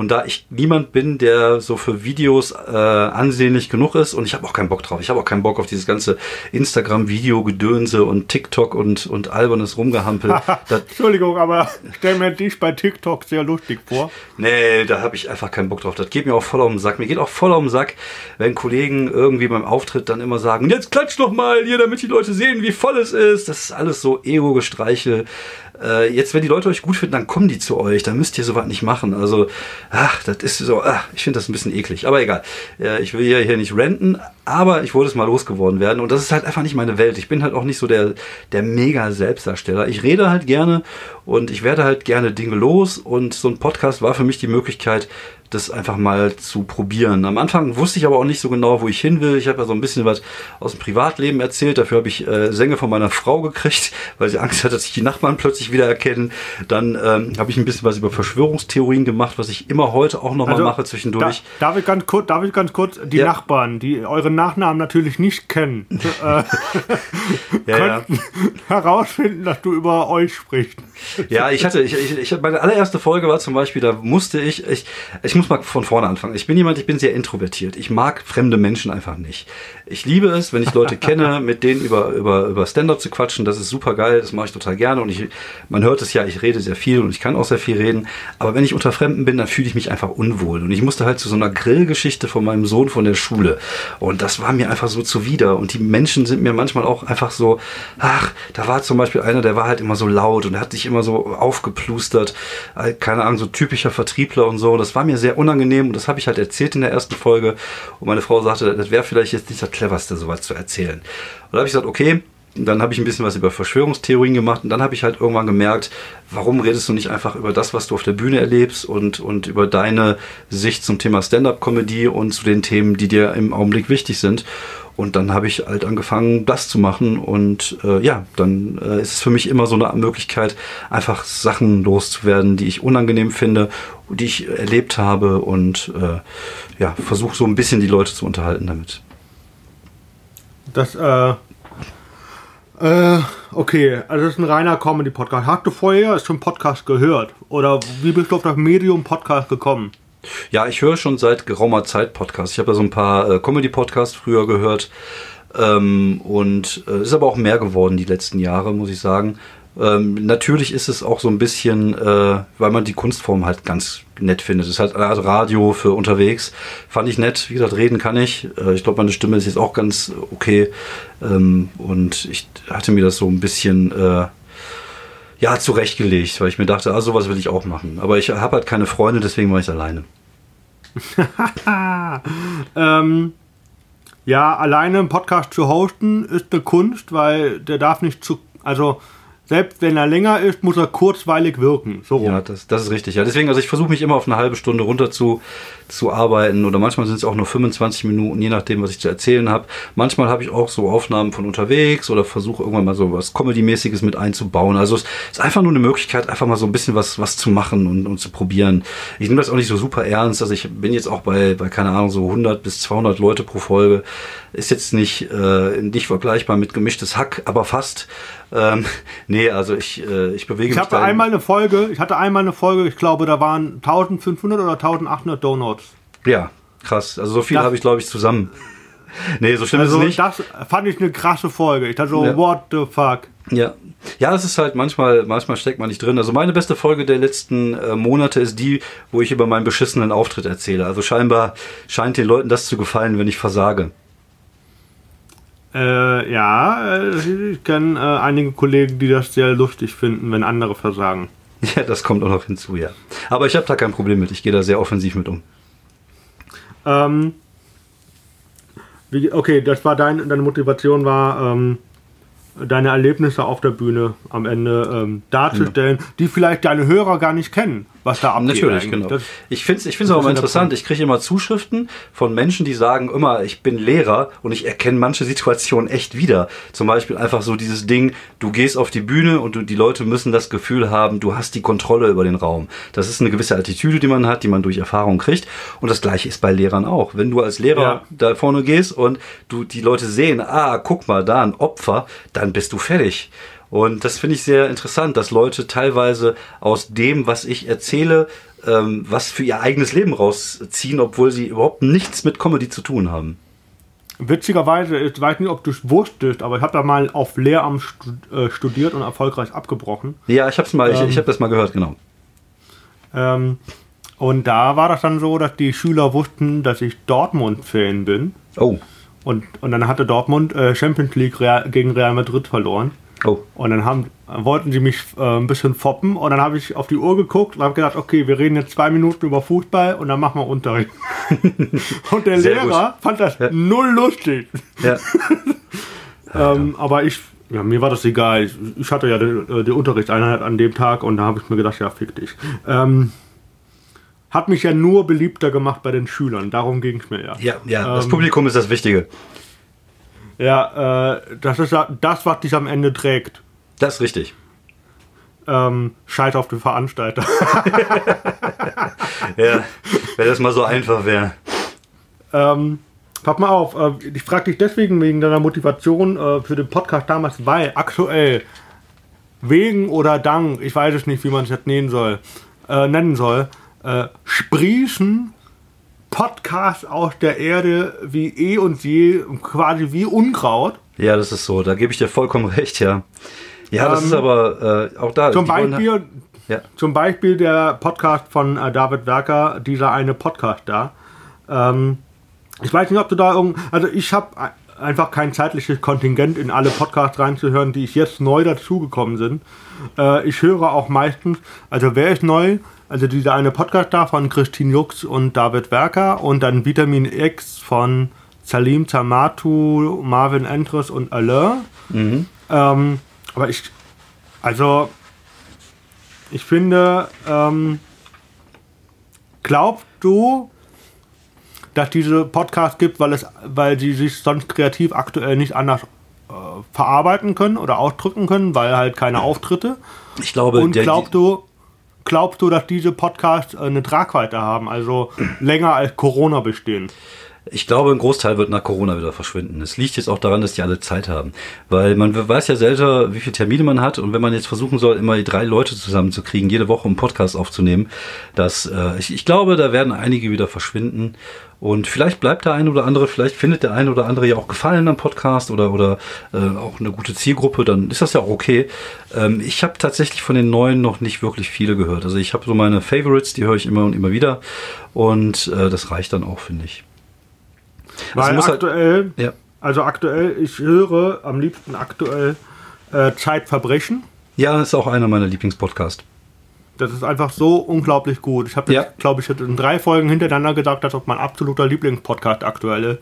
Und da ich niemand bin, der so für Videos äh, ansehnlich genug ist und ich habe auch keinen Bock drauf. Ich habe auch keinen Bock auf dieses ganze Instagram-Video-Gedönse und TikTok und, und albernes Rumgehampel. Entschuldigung, aber stell mir dich bei TikTok sehr lustig vor. Nee, da habe ich einfach keinen Bock drauf. Das geht mir auch voll auf den Sack. Mir geht auch voll auf den Sack, wenn Kollegen irgendwie beim Auftritt dann immer sagen, jetzt klatsch doch mal hier, damit die Leute sehen, wie voll es ist. Das ist alles so Ego-Gestreichel. Äh, jetzt, wenn die Leute euch gut finden, dann kommen die zu euch, dann müsst ihr sowas nicht machen. Also, ach, das ist so, ach, ich finde das ein bisschen eklig. Aber egal, äh, ich will ja hier nicht renten, aber ich wollte es mal losgeworden werden und das ist halt einfach nicht meine Welt. Ich bin halt auch nicht so der, der mega Selbstdarsteller. Ich rede halt gerne und ich werde halt gerne Dinge los und so ein Podcast war für mich die Möglichkeit, das einfach mal zu probieren. Am Anfang wusste ich aber auch nicht so genau, wo ich hin will. Ich habe ja so ein bisschen was aus dem Privatleben erzählt. Dafür habe ich äh, Sänge von meiner Frau gekriegt, weil sie Angst hat, dass sich die Nachbarn plötzlich wieder erkennen. Dann ähm, habe ich ein bisschen was über Verschwörungstheorien gemacht, was ich immer heute auch noch also, mal mache zwischendurch. Da, darf, ich ganz kurz, darf ich ganz kurz die ja. Nachbarn, die euren Nachnamen natürlich nicht kennen, äh, ja, ja. herausfinden, dass du über euch sprichst. Ja, ich hatte, ich, ich, ich, meine allererste Folge war zum Beispiel, da musste ich, ich, ich muss mal von vorne anfangen. Ich bin jemand, ich bin sehr introvertiert. Ich mag fremde Menschen einfach nicht. Ich liebe es, wenn ich Leute kenne, mit denen über, über, über Stand-up zu quatschen. Das ist super geil, das mache ich total gerne. Und ich, man hört es ja, ich rede sehr viel und ich kann auch sehr viel reden. Aber wenn ich unter Fremden bin, dann fühle ich mich einfach unwohl. Und ich musste halt zu so einer Grillgeschichte von meinem Sohn von der Schule. Und das war mir einfach so zuwider. Und die Menschen sind mir manchmal auch einfach so, ach, da war zum Beispiel einer, der war halt immer so laut und hat sich immer so aufgeplustert. Keine Ahnung, so typischer Vertriebler und so. Das war mir sehr unangenehm unangenehm und das habe ich halt erzählt in der ersten Folge und meine Frau sagte, das wäre vielleicht jetzt nicht das cleverste, sowas zu erzählen. Und da habe ich gesagt, okay, dann habe ich ein bisschen was über Verschwörungstheorien gemacht und dann habe ich halt irgendwann gemerkt, warum redest du nicht einfach über das, was du auf der Bühne erlebst und, und über deine Sicht zum Thema Stand-up-Comedy und zu den Themen, die dir im Augenblick wichtig sind. Und dann habe ich halt angefangen, das zu machen. Und äh, ja, dann äh, ist es für mich immer so eine Möglichkeit, einfach Sachen loszuwerden, die ich unangenehm finde, die ich erlebt habe und äh, ja, versuche so ein bisschen die Leute zu unterhalten damit. Das, äh, äh, okay, also das ist ein reiner Comedy-Podcast. Hast du vorher schon Podcast gehört? Oder wie bist du auf das Medium-Podcast gekommen? Ja, ich höre schon seit geraumer Zeit Podcasts. Ich habe ja so ein paar äh, Comedy-Podcasts früher gehört. Ähm, und es äh, ist aber auch mehr geworden die letzten Jahre, muss ich sagen. Ähm, natürlich ist es auch so ein bisschen, äh, weil man die Kunstform halt ganz nett findet. Es ist halt eine Art Radio für unterwegs. Fand ich nett. Wie gesagt, reden kann ich. Äh, ich glaube, meine Stimme ist jetzt auch ganz okay. Ähm, und ich hatte mir das so ein bisschen äh, ja, zurechtgelegt, weil ich mir dachte, ah, sowas will ich auch machen. Aber ich habe halt keine Freunde, deswegen mache ich alleine. ähm, ja, alleine einen Podcast zu hosten ist eine Kunst, weil der darf nicht zu. Also selbst wenn er länger ist, muss er kurzweilig wirken. So rum. Ja, das, das ist richtig. Ja, deswegen, also ich versuche mich immer auf eine halbe Stunde runter zu, zu arbeiten oder manchmal sind es auch nur 25 Minuten, je nachdem, was ich zu erzählen habe. Manchmal habe ich auch so Aufnahmen von unterwegs oder versuche irgendwann mal so was Comedy-mäßiges mit einzubauen. Also es ist einfach nur eine Möglichkeit, einfach mal so ein bisschen was, was zu machen und, und zu probieren. Ich nehme das auch nicht so super ernst. Also ich bin jetzt auch bei, bei keine Ahnung, so 100 bis 200 Leute pro Folge. Ist jetzt nicht, äh, nicht vergleichbar mit gemischtes Hack, aber fast. Ähm, nee, also ich, äh, ich bewege ich mich. Ich hatte einmal eine Folge, ich hatte einmal eine Folge, ich glaube, da waren 1500 oder 1800 Downloads. Ja, krass. Also so viel habe ich, glaube ich, zusammen. Nee, so schlimm also ist es nicht. Das fand ich eine krasse Folge. Ich dachte so, ja. what the fuck. Ja. Ja, es ist halt manchmal, manchmal steckt man nicht drin. Also meine beste Folge der letzten äh, Monate ist die, wo ich über meinen beschissenen Auftritt erzähle. Also scheinbar scheint den Leuten das zu gefallen, wenn ich versage. Äh, ja, äh, ich kenne äh, einige Kollegen, die das sehr lustig finden, wenn andere versagen. Ja, das kommt auch noch hinzu, ja. Aber ich habe da kein Problem mit. Ich gehe da sehr offensiv mit um. Ähm, wie, okay, das war dein, deine Motivation war, ähm, deine Erlebnisse auf der Bühne am Ende ähm, darzustellen, ja. die vielleicht deine Hörer gar nicht kennen was da abgeht. Natürlich, eigentlich. genau. Das, ich finde es ich find's auch immer interessant. Ich kriege immer Zuschriften von Menschen, die sagen immer, ich bin Lehrer und ich erkenne manche Situationen echt wieder. Zum Beispiel einfach so dieses Ding, du gehst auf die Bühne und du, die Leute müssen das Gefühl haben, du hast die Kontrolle über den Raum. Das ist eine gewisse Attitüde, die man hat, die man durch Erfahrung kriegt. Und das gleiche ist bei Lehrern auch. Wenn du als Lehrer ja. da vorne gehst und du die Leute sehen, ah, guck mal, da ein Opfer, dann bist du fertig. Und das finde ich sehr interessant, dass Leute teilweise aus dem, was ich erzähle, ähm, was für ihr eigenes Leben rausziehen, obwohl sie überhaupt nichts mit Comedy zu tun haben. Witzigerweise, ich weiß nicht, ob du es wusstest, aber ich habe da mal auf Lehramt äh, studiert und erfolgreich abgebrochen. Ja, ich habe es mal, ähm, ich, ich habe das mal gehört, genau. Ähm, und da war das dann so, dass die Schüler wussten, dass ich Dortmund-Fan bin. Oh. Und, und dann hatte Dortmund äh, Champions League Real, gegen Real Madrid verloren. Oh. Und dann haben, wollten sie mich äh, ein bisschen foppen und dann habe ich auf die Uhr geguckt und habe gedacht, okay, wir reden jetzt zwei Minuten über Fußball und dann machen wir Unterricht. und der Sehr Lehrer gut. fand das ja. null lustig. Ja. ähm, aber ich, ja, mir war das egal. Ich, ich hatte ja die, äh, die Unterrichtseinheit an dem Tag und da habe ich mir gedacht, ja, fick dich. Ähm, hat mich ja nur beliebter gemacht bei den Schülern. Darum ging es mir ja. Ja, ja, das ähm, Publikum ist das Wichtige. Ja, äh, das ist das, was dich am Ende trägt. Das ist richtig. Ähm, Scheiß auf den Veranstalter. ja, wenn das mal so einfach wäre. Ähm, pass mal auf, äh, ich frage dich deswegen wegen deiner Motivation äh, für den Podcast damals, weil aktuell wegen oder dank, ich weiß es nicht, wie man es jetzt nennen soll, äh, nennen soll, äh, sprießen Podcast aus der Erde wie eh und je, quasi wie Unkraut. Ja, das ist so, da gebe ich dir vollkommen recht, ja. Ja, das ähm, ist aber äh, auch da. Zum Beispiel, ja. zum Beispiel der Podcast von äh, David Werker, dieser eine Podcast da. Ähm, ich weiß nicht, ob du da irgend. Also, ich habe einfach kein zeitliches Kontingent in alle Podcasts reinzuhören, die ich jetzt neu dazugekommen sind. Äh, ich höre auch meistens, also wer ist neu? Also dieser eine Podcast da von Christine Jux und David Werker und dann Vitamin X von Salim Tamatu, Marvin Endres und Alain. Mhm. Ähm, aber ich, also ich finde, ähm, glaubst du, dass diese Podcast gibt, weil es, weil sie sich sonst kreativ aktuell nicht anders äh, verarbeiten können oder ausdrücken können, weil halt keine Auftritte? Ich glaube, und glaubst du, glaubst du, dass diese Podcasts äh, eine Tragweite haben, also länger als Corona bestehen? Ich glaube, ein Großteil wird nach Corona wieder verschwinden. Es liegt jetzt auch daran, dass die alle Zeit haben. Weil man weiß ja selber, wie viele Termine man hat. Und wenn man jetzt versuchen soll, immer die drei Leute zusammenzukriegen, jede Woche einen Podcast aufzunehmen, dass äh, ich, ich glaube, da werden einige wieder verschwinden. Und vielleicht bleibt der ein oder andere, vielleicht findet der ein oder andere ja auch Gefallen am Podcast oder, oder äh, auch eine gute Zielgruppe, dann ist das ja auch okay. Ähm, ich habe tatsächlich von den neuen noch nicht wirklich viele gehört. Also ich habe so meine Favorites, die höre ich immer und immer wieder. Und äh, das reicht dann auch, finde ich. Weil halt- aktuell, halt, ja. also aktuell, ich höre am liebsten aktuell äh, Zeitverbrechen. Ja, ist auch einer meiner Lieblingspodcasts. Das ist einfach so unglaublich gut. Ich habe, ja. glaube ich, in drei Folgen hintereinander gesagt, dass das mein absoluter Lieblingspodcast aktuell ist.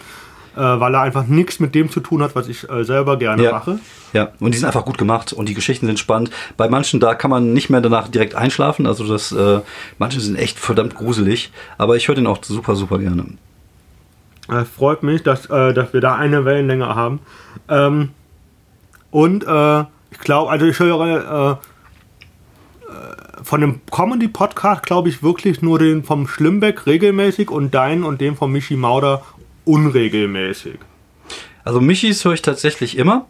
Äh, weil er einfach nichts mit dem zu tun hat, was ich äh, selber gerne ja. mache. Ja, und die sind einfach gut gemacht und die Geschichten sind spannend. Bei manchen, da kann man nicht mehr danach direkt einschlafen. Also das, äh, manche sind echt verdammt gruselig. Aber ich höre den auch super, super gerne. Es freut mich, dass, äh, dass wir da eine Wellenlänge haben. Ähm, und äh, ich glaube, also ich höre äh, äh, von dem Comedy-Podcast, glaube ich, wirklich nur den vom Schlimbeck regelmäßig und deinen und den von Michi Mauder unregelmäßig. Also Michis höre ich tatsächlich immer.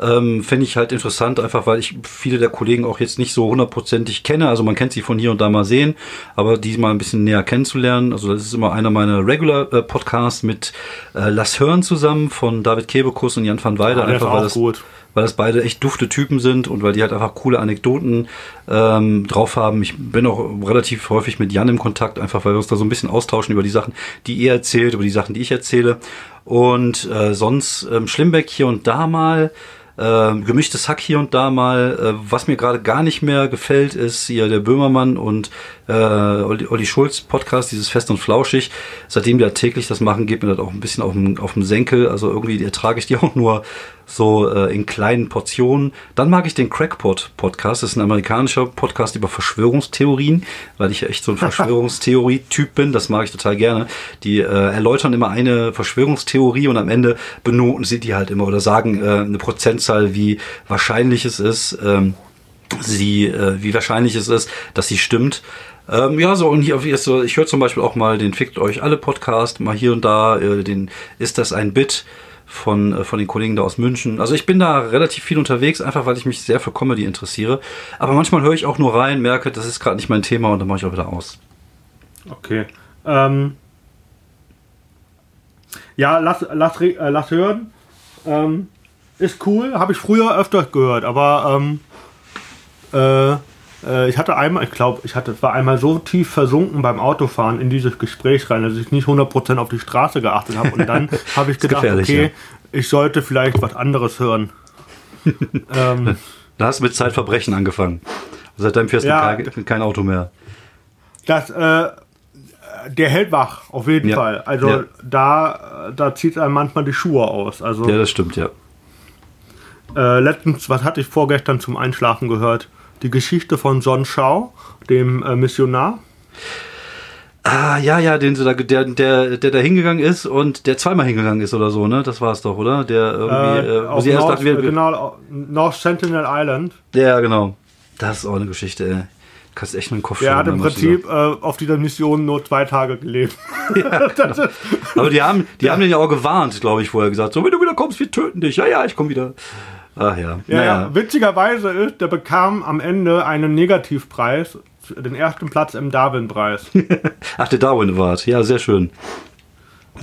Ähm, Finde ich halt interessant, einfach weil ich viele der Kollegen auch jetzt nicht so hundertprozentig kenne. Also man kennt sie von hier und da mal sehen, aber die mal ein bisschen näher kennenzulernen. Also das ist immer einer meiner Regular-Podcasts äh, mit äh, Lass Hören zusammen von David Kebekus und Jan van Weide. Ja, einfach weil das, gut weil das beide echt dufte Typen sind und weil die halt einfach coole Anekdoten ähm, drauf haben. Ich bin auch relativ häufig mit Jan im Kontakt, einfach weil wir uns da so ein bisschen austauschen über die Sachen, die er erzählt, über die Sachen, die ich erzähle. Und äh, sonst ähm, Schlimbeck hier und da mal. Äh, gemischtes Hack hier und da mal. Äh, was mir gerade gar nicht mehr gefällt, ist hier der Böhmermann und äh, Olli, Olli Schulz Podcast, dieses Fest und Flauschig. Seitdem die da täglich das machen, geht mir das auch ein bisschen auf dem, auf dem Senkel. Also irgendwie ertrage ich die auch nur so äh, in kleinen Portionen. Dann mag ich den Crackpot Podcast. Das ist ein amerikanischer Podcast über Verschwörungstheorien, weil ich ja echt so ein Verschwörungstheorie-Typ bin. Das mag ich total gerne. Die äh, erläutern immer eine Verschwörungstheorie und am Ende benoten sie die halt immer oder sagen äh, eine Prozentzahl, wie wahrscheinlich es ist, ähm, sie, äh, wie wahrscheinlich es ist, dass sie stimmt. Ähm, ja, so und hier so, ich höre zum Beispiel auch mal den Fickt euch alle Podcast, mal hier und da äh, den Ist das ein Bit? von, äh, von den Kollegen da aus München. Also ich bin da relativ viel unterwegs, einfach weil ich mich sehr für Comedy interessiere. Aber manchmal höre ich auch nur rein, merke, das ist gerade nicht mein Thema und dann mache ich auch wieder aus. Okay. Ähm ja, lass, lass, äh, lass hören. Ähm, ist cool, habe ich früher öfter gehört, aber ähm, äh, äh, ich hatte einmal, ich glaube, ich hatte, war einmal so tief versunken beim Autofahren in dieses Gespräch rein, dass ich nicht 100% auf die Straße geachtet habe. Und dann habe ich gedacht, okay, ja. ich sollte vielleicht was anderes hören. ähm, da hast du mit Zeitverbrechen angefangen. Seitdem fährst ja, du kein, kein, Auto mehr. Das, äh, der hält wach, auf jeden ja. Fall. Also ja. da, da zieht er manchmal die Schuhe aus. Also, ja, das stimmt, ja. Äh, letztens, was hatte ich vorgestern zum Einschlafen gehört? Die Geschichte von Son Shao, dem äh, Missionar. Ah, ja, ja, den da, der, der, der da hingegangen ist und der zweimal hingegangen ist oder so, ne? Das war es doch, oder? Der irgendwie, äh, wo sie erst North, dachten, wir, genau, North Sentinel Island. Ja, genau. Das ist auch eine Geschichte, ey. Du kannst echt nur den Kopf Der hat im Prinzip äh, auf dieser Mission nur zwei Tage gelebt. Ja, genau. Aber die haben, die ja. haben den ja auch gewarnt, glaube ich, vorher gesagt. So, wenn du wieder kommst, wir töten dich. Ja, ja, ich komme wieder. Ach ja. Ja, naja. ja. Witzigerweise ist, der bekam am Ende einen Negativpreis den ersten Platz im Darwin-Preis. Ach, der Darwin Award. Ja, sehr schön.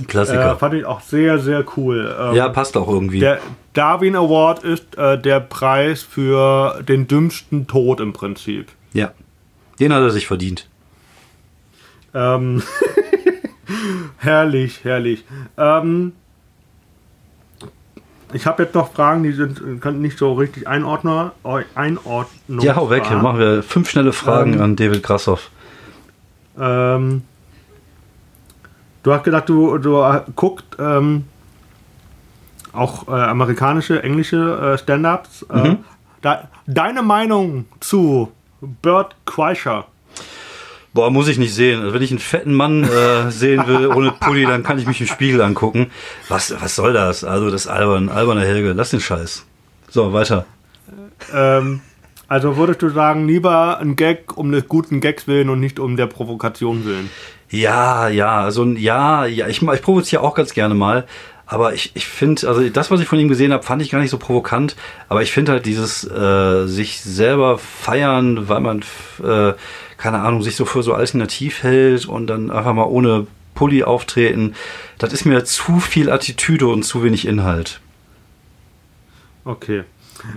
Klassiker. Äh, fand ich auch sehr, sehr cool. Ähm, ja, passt auch irgendwie. Der Darwin Award ist äh, der Preis für den dümmsten Tod im Prinzip. Ja, den hat er sich verdient. Ähm herrlich, herrlich. Ähm ich habe jetzt noch Fragen, die sind können nicht so richtig einordnen. einordnen ja, hau weg. Machen wir fünf schnelle Fragen ähm, an David Grassoff. Ähm, du hast gesagt, du, du guckst ähm, auch äh, amerikanische, englische äh, Stand-ups. Äh, mhm. Äh, deine Meinung zu Bert Kreischer? Boah, muss ich nicht sehen. Also wenn ich einen fetten Mann äh, sehen will ohne Pulli, dann kann ich mich im Spiegel angucken. Was, was soll das? Also das albern, alberne Helge, lass den Scheiß. So, weiter. Ähm, also würdest du sagen, lieber ein Gag um des guten Gags willen und nicht um der Provokation willen? Ja, ja, also ja, ja, ich, ich provoziere auch ganz gerne mal. Aber ich, ich finde, also das, was ich von ihm gesehen habe, fand ich gar nicht so provokant. Aber ich finde halt dieses äh, sich selber feiern, weil man äh, keine Ahnung, sich so für so alternativ hält und dann einfach mal ohne Pulli auftreten, das ist mir zu viel Attitüde und zu wenig Inhalt. Okay.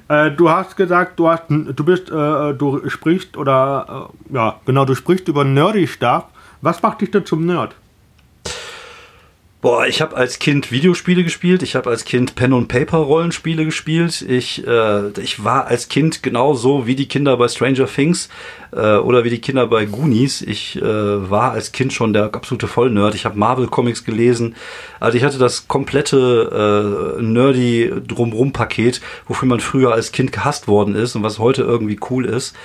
Äh, du hast gesagt, du hast, du bist, äh, du sprichst oder äh, ja, genau, du sprichst über nerdy Stuff. Was macht dich denn zum Nerd? Boah, ich habe als Kind Videospiele gespielt, ich habe als Kind Pen und Paper Rollenspiele gespielt. Ich, äh, ich war als Kind genauso wie die Kinder bei Stranger Things äh, oder wie die Kinder bei Goonies. Ich äh, war als Kind schon der absolute Vollnerd. Ich habe Marvel Comics gelesen. Also ich hatte das komplette äh, nerdy drumrum Paket, wofür man früher als Kind gehasst worden ist und was heute irgendwie cool ist.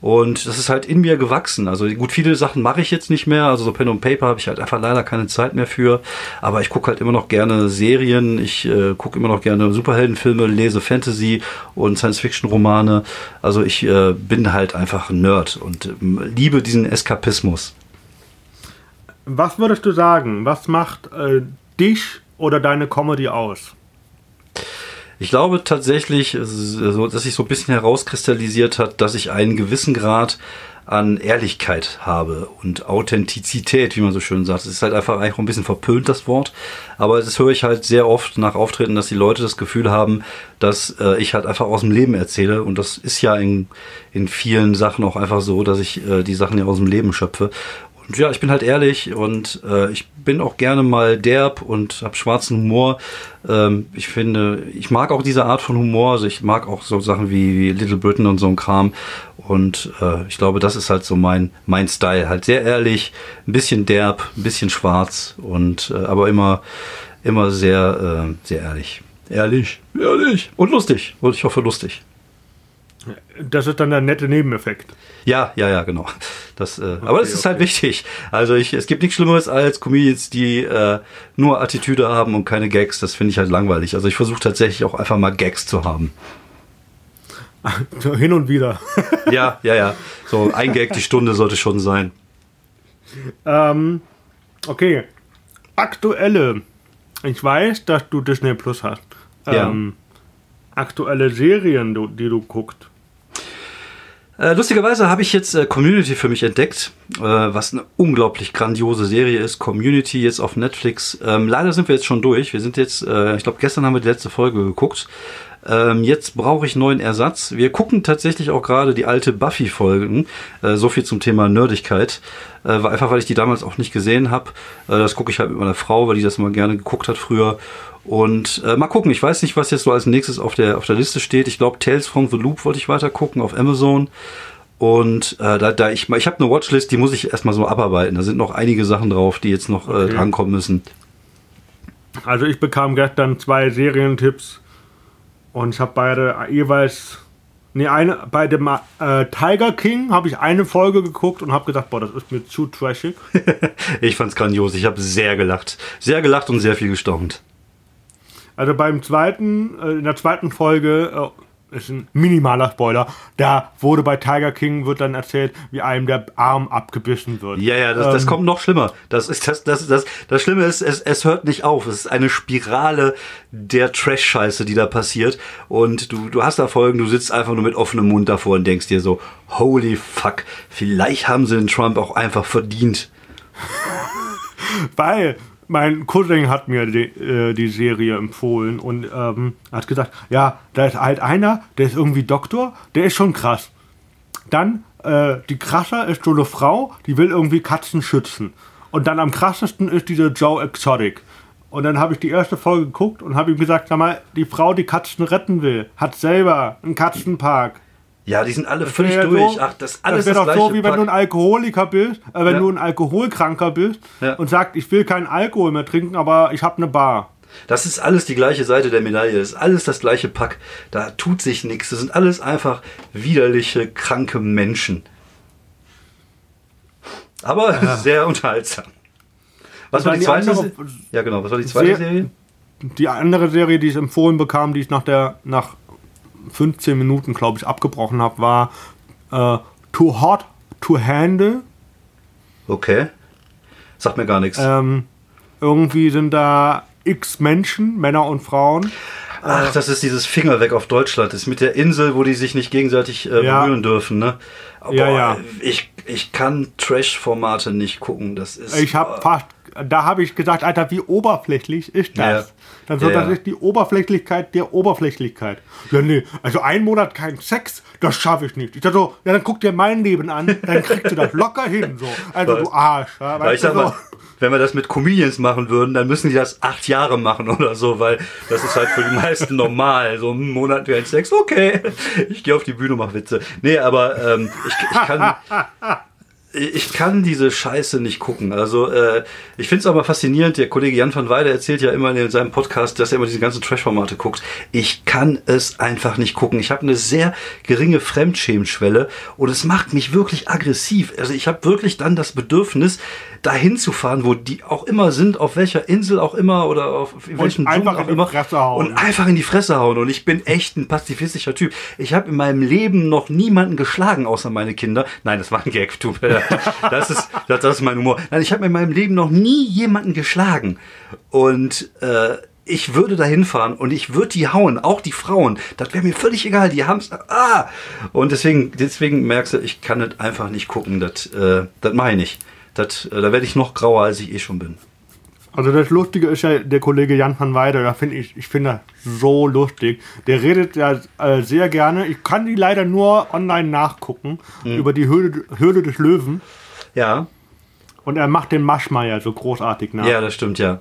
Und das ist halt in mir gewachsen. Also gut, viele Sachen mache ich jetzt nicht mehr. Also so Pen und Paper habe ich halt einfach leider keine Zeit mehr für. Aber ich gucke halt immer noch gerne Serien. Ich äh, gucke immer noch gerne Superheldenfilme, lese Fantasy und Science-Fiction-Romane. Also ich äh, bin halt einfach ein Nerd und äh, liebe diesen Eskapismus. Was würdest du sagen? Was macht äh, dich oder deine Comedy aus? Ich glaube tatsächlich, dass sich so ein bisschen herauskristallisiert hat, dass ich einen gewissen Grad an Ehrlichkeit habe und Authentizität, wie man so schön sagt. Es ist halt einfach auch ein bisschen verpönt, das Wort. Aber das höre ich halt sehr oft nach Auftreten, dass die Leute das Gefühl haben, dass äh, ich halt einfach aus dem Leben erzähle. Und das ist ja in, in vielen Sachen auch einfach so, dass ich äh, die Sachen ja aus dem Leben schöpfe. Und ja, ich bin halt ehrlich und äh, ich bin auch gerne mal derb und habe schwarzen Humor. Ähm, ich finde, ich mag auch diese Art von Humor. Also ich mag auch so Sachen wie, wie Little Britain und so ein Kram. Und äh, ich glaube, das ist halt so mein, mein Style. Halt sehr ehrlich, ein bisschen derb, ein bisschen schwarz und äh, aber immer, immer sehr, äh, sehr ehrlich. Ehrlich, ehrlich und lustig. Und ich hoffe lustig. Das ist dann der nette Nebeneffekt. Ja, ja, ja, genau. Das, äh, okay, aber es ist halt okay. halt wichtig. Also ich, es gibt nichts Schlimmeres als Comedians, die äh, nur Attitüde haben und keine Gags. Das finde ich halt langweilig. Also ich versuche tatsächlich auch einfach mal Gags zu haben. Hin und wieder. ja, ja, ja. So ein Gag die Stunde sollte schon sein. Ähm, okay. Aktuelle. Ich weiß, dass du Disney Plus hast. Ähm, ja. Aktuelle Serien, die du guckst. Äh, lustigerweise habe ich jetzt äh, Community für mich entdeckt, äh, was eine unglaublich grandiose Serie ist. Community jetzt auf Netflix. Ähm, leider sind wir jetzt schon durch. Wir sind jetzt, äh, ich glaube, gestern haben wir die letzte Folge geguckt. Ähm, jetzt brauche ich neuen Ersatz. Wir gucken tatsächlich auch gerade die alte Buffy-Folgen. Äh, so viel zum Thema Nerdigkeit. Äh, einfach weil ich die damals auch nicht gesehen habe. Äh, das gucke ich halt mit meiner Frau, weil die das mal gerne geguckt hat früher. Und äh, mal gucken, ich weiß nicht, was jetzt so als nächstes auf der, auf der Liste steht. Ich glaube, Tales from the Loop wollte ich weiter gucken auf Amazon. Und äh, da, da ich, ich habe eine Watchlist, die muss ich erstmal so abarbeiten. Da sind noch einige Sachen drauf, die jetzt noch äh, okay. äh, drankommen müssen. Also ich bekam gestern zwei Serientipps und ich habe beide jeweils Nee, eine, bei dem äh, Tiger King habe ich eine Folge geguckt und habe gedacht, boah, das ist mir zu trashig. ich fand's grandios. Ich habe sehr gelacht. Sehr gelacht und sehr viel gestaunt. Also beim zweiten, äh, in der zweiten Folge äh, ist ein minimaler Spoiler. Da wurde bei Tiger King wird dann erzählt, wie einem der Arm abgebissen wird. Ja, ja, das, ähm, das kommt noch schlimmer. Das ist das, das, das, das Schlimme ist, es, es hört nicht auf. Es ist eine Spirale der Trash-Scheiße, die da passiert. Und du, du hast da Folgen, du sitzt einfach nur mit offenem Mund davor und denkst dir so, holy fuck, vielleicht haben sie den Trump auch einfach verdient. Weil mein Cousin hat mir die, äh, die Serie empfohlen und ähm, hat gesagt, ja, da ist halt einer, der ist irgendwie Doktor, der ist schon krass. Dann, äh, die krasser ist so eine Frau, die will irgendwie Katzen schützen. Und dann am krassesten ist diese Joe Exotic. Und dann habe ich die erste Folge geguckt und habe ihm gesagt, sag mal, die Frau, die Katzen retten will, hat selber einen Katzenpark. Ja, die sind alle völlig durch. So, Ach, das alles das wäre doch so, wie wenn du ein Alkoholiker bist, äh, wenn ja. du ein Alkoholkranker bist ja. und sagst, ich will keinen Alkohol mehr trinken, aber ich habe eine Bar. Das ist alles die gleiche Seite der Medaille. Das ist alles das gleiche Pack. Da tut sich nichts. Das sind alles einfach widerliche, kranke Menschen. Aber ja. sehr unterhaltsam. Was war die, die zweite? Andere, ja, genau. Was war die zweite Serie? Die andere Serie, die ich empfohlen bekam, die ich nach der nach 15 Minuten, glaube ich, abgebrochen habe, war äh, Too Hot to Handle. Okay. Sagt mir gar nichts. Ähm, irgendwie sind da x Menschen, Männer und Frauen. Ach, das ist dieses Finger weg auf Deutschland. Das ist mit der Insel, wo die sich nicht gegenseitig äh, ja. berühren dürfen, ne? Boah, ja, ja. Ich, ich kann Trash-Formate nicht gucken. Das ist. Ich habe äh, fast da habe ich gesagt, Alter, wie oberflächlich ist das? Ja. Dann so, ja, das ist die Oberflächlichkeit der Oberflächlichkeit. Ja, nee, also ein Monat kein Sex, das schaffe ich nicht. Ich dachte so, ja, dann guck dir mein Leben an, dann kriegst du das locker hin. So. Also du Arsch. Ja, weil ich sag so. mal, wenn wir das mit Comedians machen würden, dann müssen die das acht Jahre machen oder so, weil das ist halt für die meisten normal. So einen Monat kein Sex, okay, ich gehe auf die Bühne, mach Witze. Nee, aber ähm, ich, ich kann ich kann diese Scheiße nicht gucken. Also äh, ich finde es aber faszinierend. Der Kollege Jan van Weide erzählt ja immer in seinem Podcast, dass er immer diese ganzen Trash-Formate guckt. Ich kann es einfach nicht gucken. Ich habe eine sehr geringe Fremdschämschwelle und es macht mich wirklich aggressiv. Also ich habe wirklich dann das Bedürfnis, dahin zu fahren, wo die auch immer sind, auf welcher Insel auch immer oder auf welchem einfach auch immer und einfach in die Fresse hauen. Und ich bin echt ein pazifistischer Typ. Ich habe in meinem Leben noch niemanden geschlagen, außer meine Kinder. Nein, das war ein Gag, Das ist, das, das ist mein Humor. Nein, ich habe in meinem Leben noch nie jemanden geschlagen. Und äh, ich würde da hinfahren und ich würde die hauen, auch die Frauen. Das wäre mir völlig egal. Die haben's. Ah! Und deswegen, deswegen merkst du, ich kann das einfach nicht gucken. Das, äh, das meine ich. Das, äh, da werde ich noch grauer, als ich eh schon bin. Also das Lustige ist ja der Kollege Jan van Weide, da finde ich, ich finde so lustig. Der redet ja äh, sehr gerne. Ich kann die leider nur online nachgucken mhm. über die Höhle, Höhle des Löwen. Ja. Und er macht den Maschmeier so großartig nach. Ja, das stimmt, ja.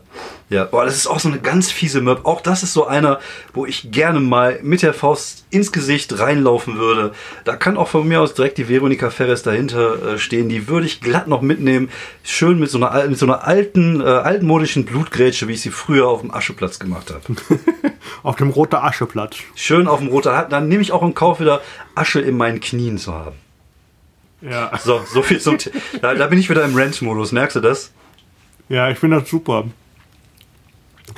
Ja, boah, das ist auch so eine ganz fiese Möb. Auch das ist so einer, wo ich gerne mal mit der Faust ins Gesicht reinlaufen würde. Da kann auch von mir aus direkt die Veronika Ferres dahinter äh, stehen. Die würde ich glatt noch mitnehmen. Schön mit so einer, mit so einer alten, äh, altmodischen Blutgrätsche, wie ich sie früher auf dem Ascheplatz gemacht habe. auf dem roten Ascheplatz. Schön auf dem roten. Dann nehme ich auch in Kauf, wieder Asche in meinen Knien zu haben. Ja. So, so viel zum. da, da bin ich wieder im Ranch-Modus, merkst du das? Ja, ich finde das super.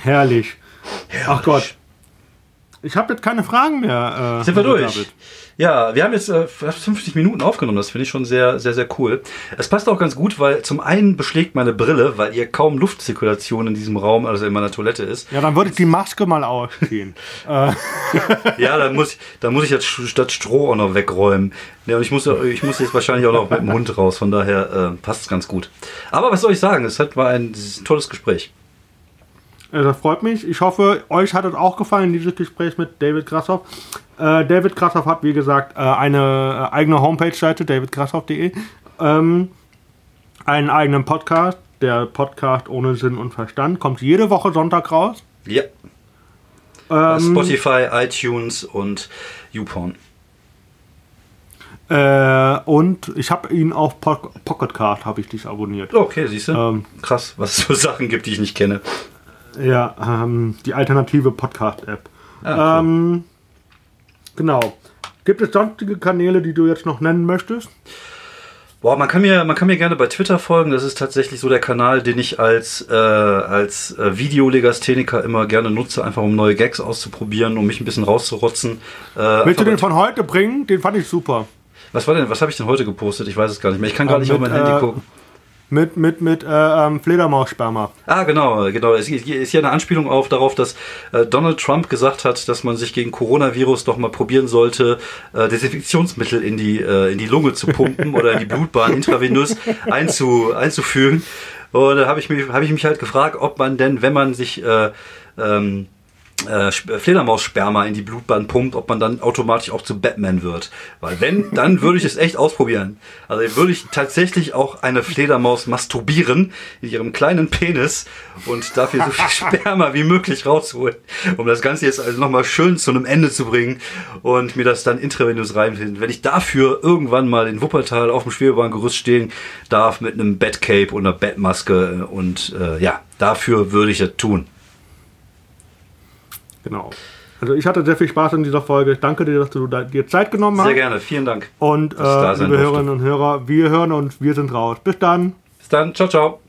Herrlich. Herrlich. Ach Gott. Ich habe jetzt keine Fragen mehr. Äh, Sind wir durch? David. Ja, wir haben jetzt äh, 50 Minuten aufgenommen. Das finde ich schon sehr, sehr, sehr cool. Es passt auch ganz gut, weil zum einen beschlägt meine Brille, weil hier kaum Luftzirkulation in diesem Raum, also in meiner Toilette ist. Ja, dann würde ich die Maske mal ausziehen. Äh. ja, dann muss, dann muss ich jetzt statt Stroh auch noch wegräumen. Ja, und ich muss, ich muss jetzt wahrscheinlich auch noch mit dem Hund raus. Von daher äh, passt es ganz gut. Aber was soll ich sagen? Es war ein tolles Gespräch. Äh, Das freut mich. Ich hoffe, euch hat es auch gefallen, dieses Gespräch mit David Grassoff. Äh, David Grassoff hat, wie gesagt, äh, eine äh, eigene Homepage-Seite, davidgrassoff.de, ähm, einen eigenen Podcast, der Podcast ohne Sinn und Verstand, kommt jede Woche Sonntag raus. Ja. Ähm, Spotify, iTunes und YouPorn. Äh, und ich habe ihn auf po Pocket Card, habe ich dich abonniert. Okay, siehst du? Ähm, Krass, was es für Sachen gibt, die ich nicht kenne. Ja, ähm, die alternative Podcast-App. Ah, cool. ähm, genau. Gibt es sonstige Kanäle, die du jetzt noch nennen möchtest? Boah, man kann, mir, man kann mir gerne bei Twitter folgen. Das ist tatsächlich so der Kanal, den ich als, äh, als äh, Videolegastheniker immer gerne nutze, einfach um neue Gags auszuprobieren, um mich ein bisschen rauszurotzen. Äh, Willst du den von heute bringen? Den fand ich super. was war denn, was habe ich denn heute gepostet? Ich weiß es gar nicht mehr. Ich kann gar Äh, nicht auf mit, mein Handy äh, gucken. Mit, mit, mit äh, ähm, Fledermaussperma. Ah, genau, genau. Es ist hier eine Anspielung auf darauf, dass äh, Donald Trump gesagt hat, dass man sich gegen Coronavirus doch mal probieren sollte, äh, Desinfektionsmittel in die, äh, in die Lunge zu pumpen oder in die Blutbahn intravenös einzu, einzufügen. Und da habe ich, mich- hab ich mich halt gefragt, ob man denn, wenn man sich äh, ähm, äh, Sp- Fledermaussperma in die Blutbahn pumpt, ob man dann automatisch auch zu Batman wird. Weil wenn, dann würde ich es echt ausprobieren. Also würde ich tatsächlich auch eine Fledermaus masturbieren in ihrem kleinen Penis und dafür so viel Sperma wie möglich rausholen, um das Ganze jetzt also nochmal schön zu einem Ende zu bringen und mir das dann intravenös reinfinden. Wenn ich dafür irgendwann mal in Wuppertal auf dem Schwebebahngerüst stehen darf mit einem Batcape und einer Batmaske und äh, ja, dafür würde ich das tun. Genau. Also ich hatte sehr viel Spaß in dieser Folge. Danke dir, dass du dir Zeit genommen Sehr hast. gerne, vielen Dank. Und äh, ich liebe. Hörerinnen und Hörer, wir hören uns, wir sind raus. Bis dann. Bis dann, ciao, ciao.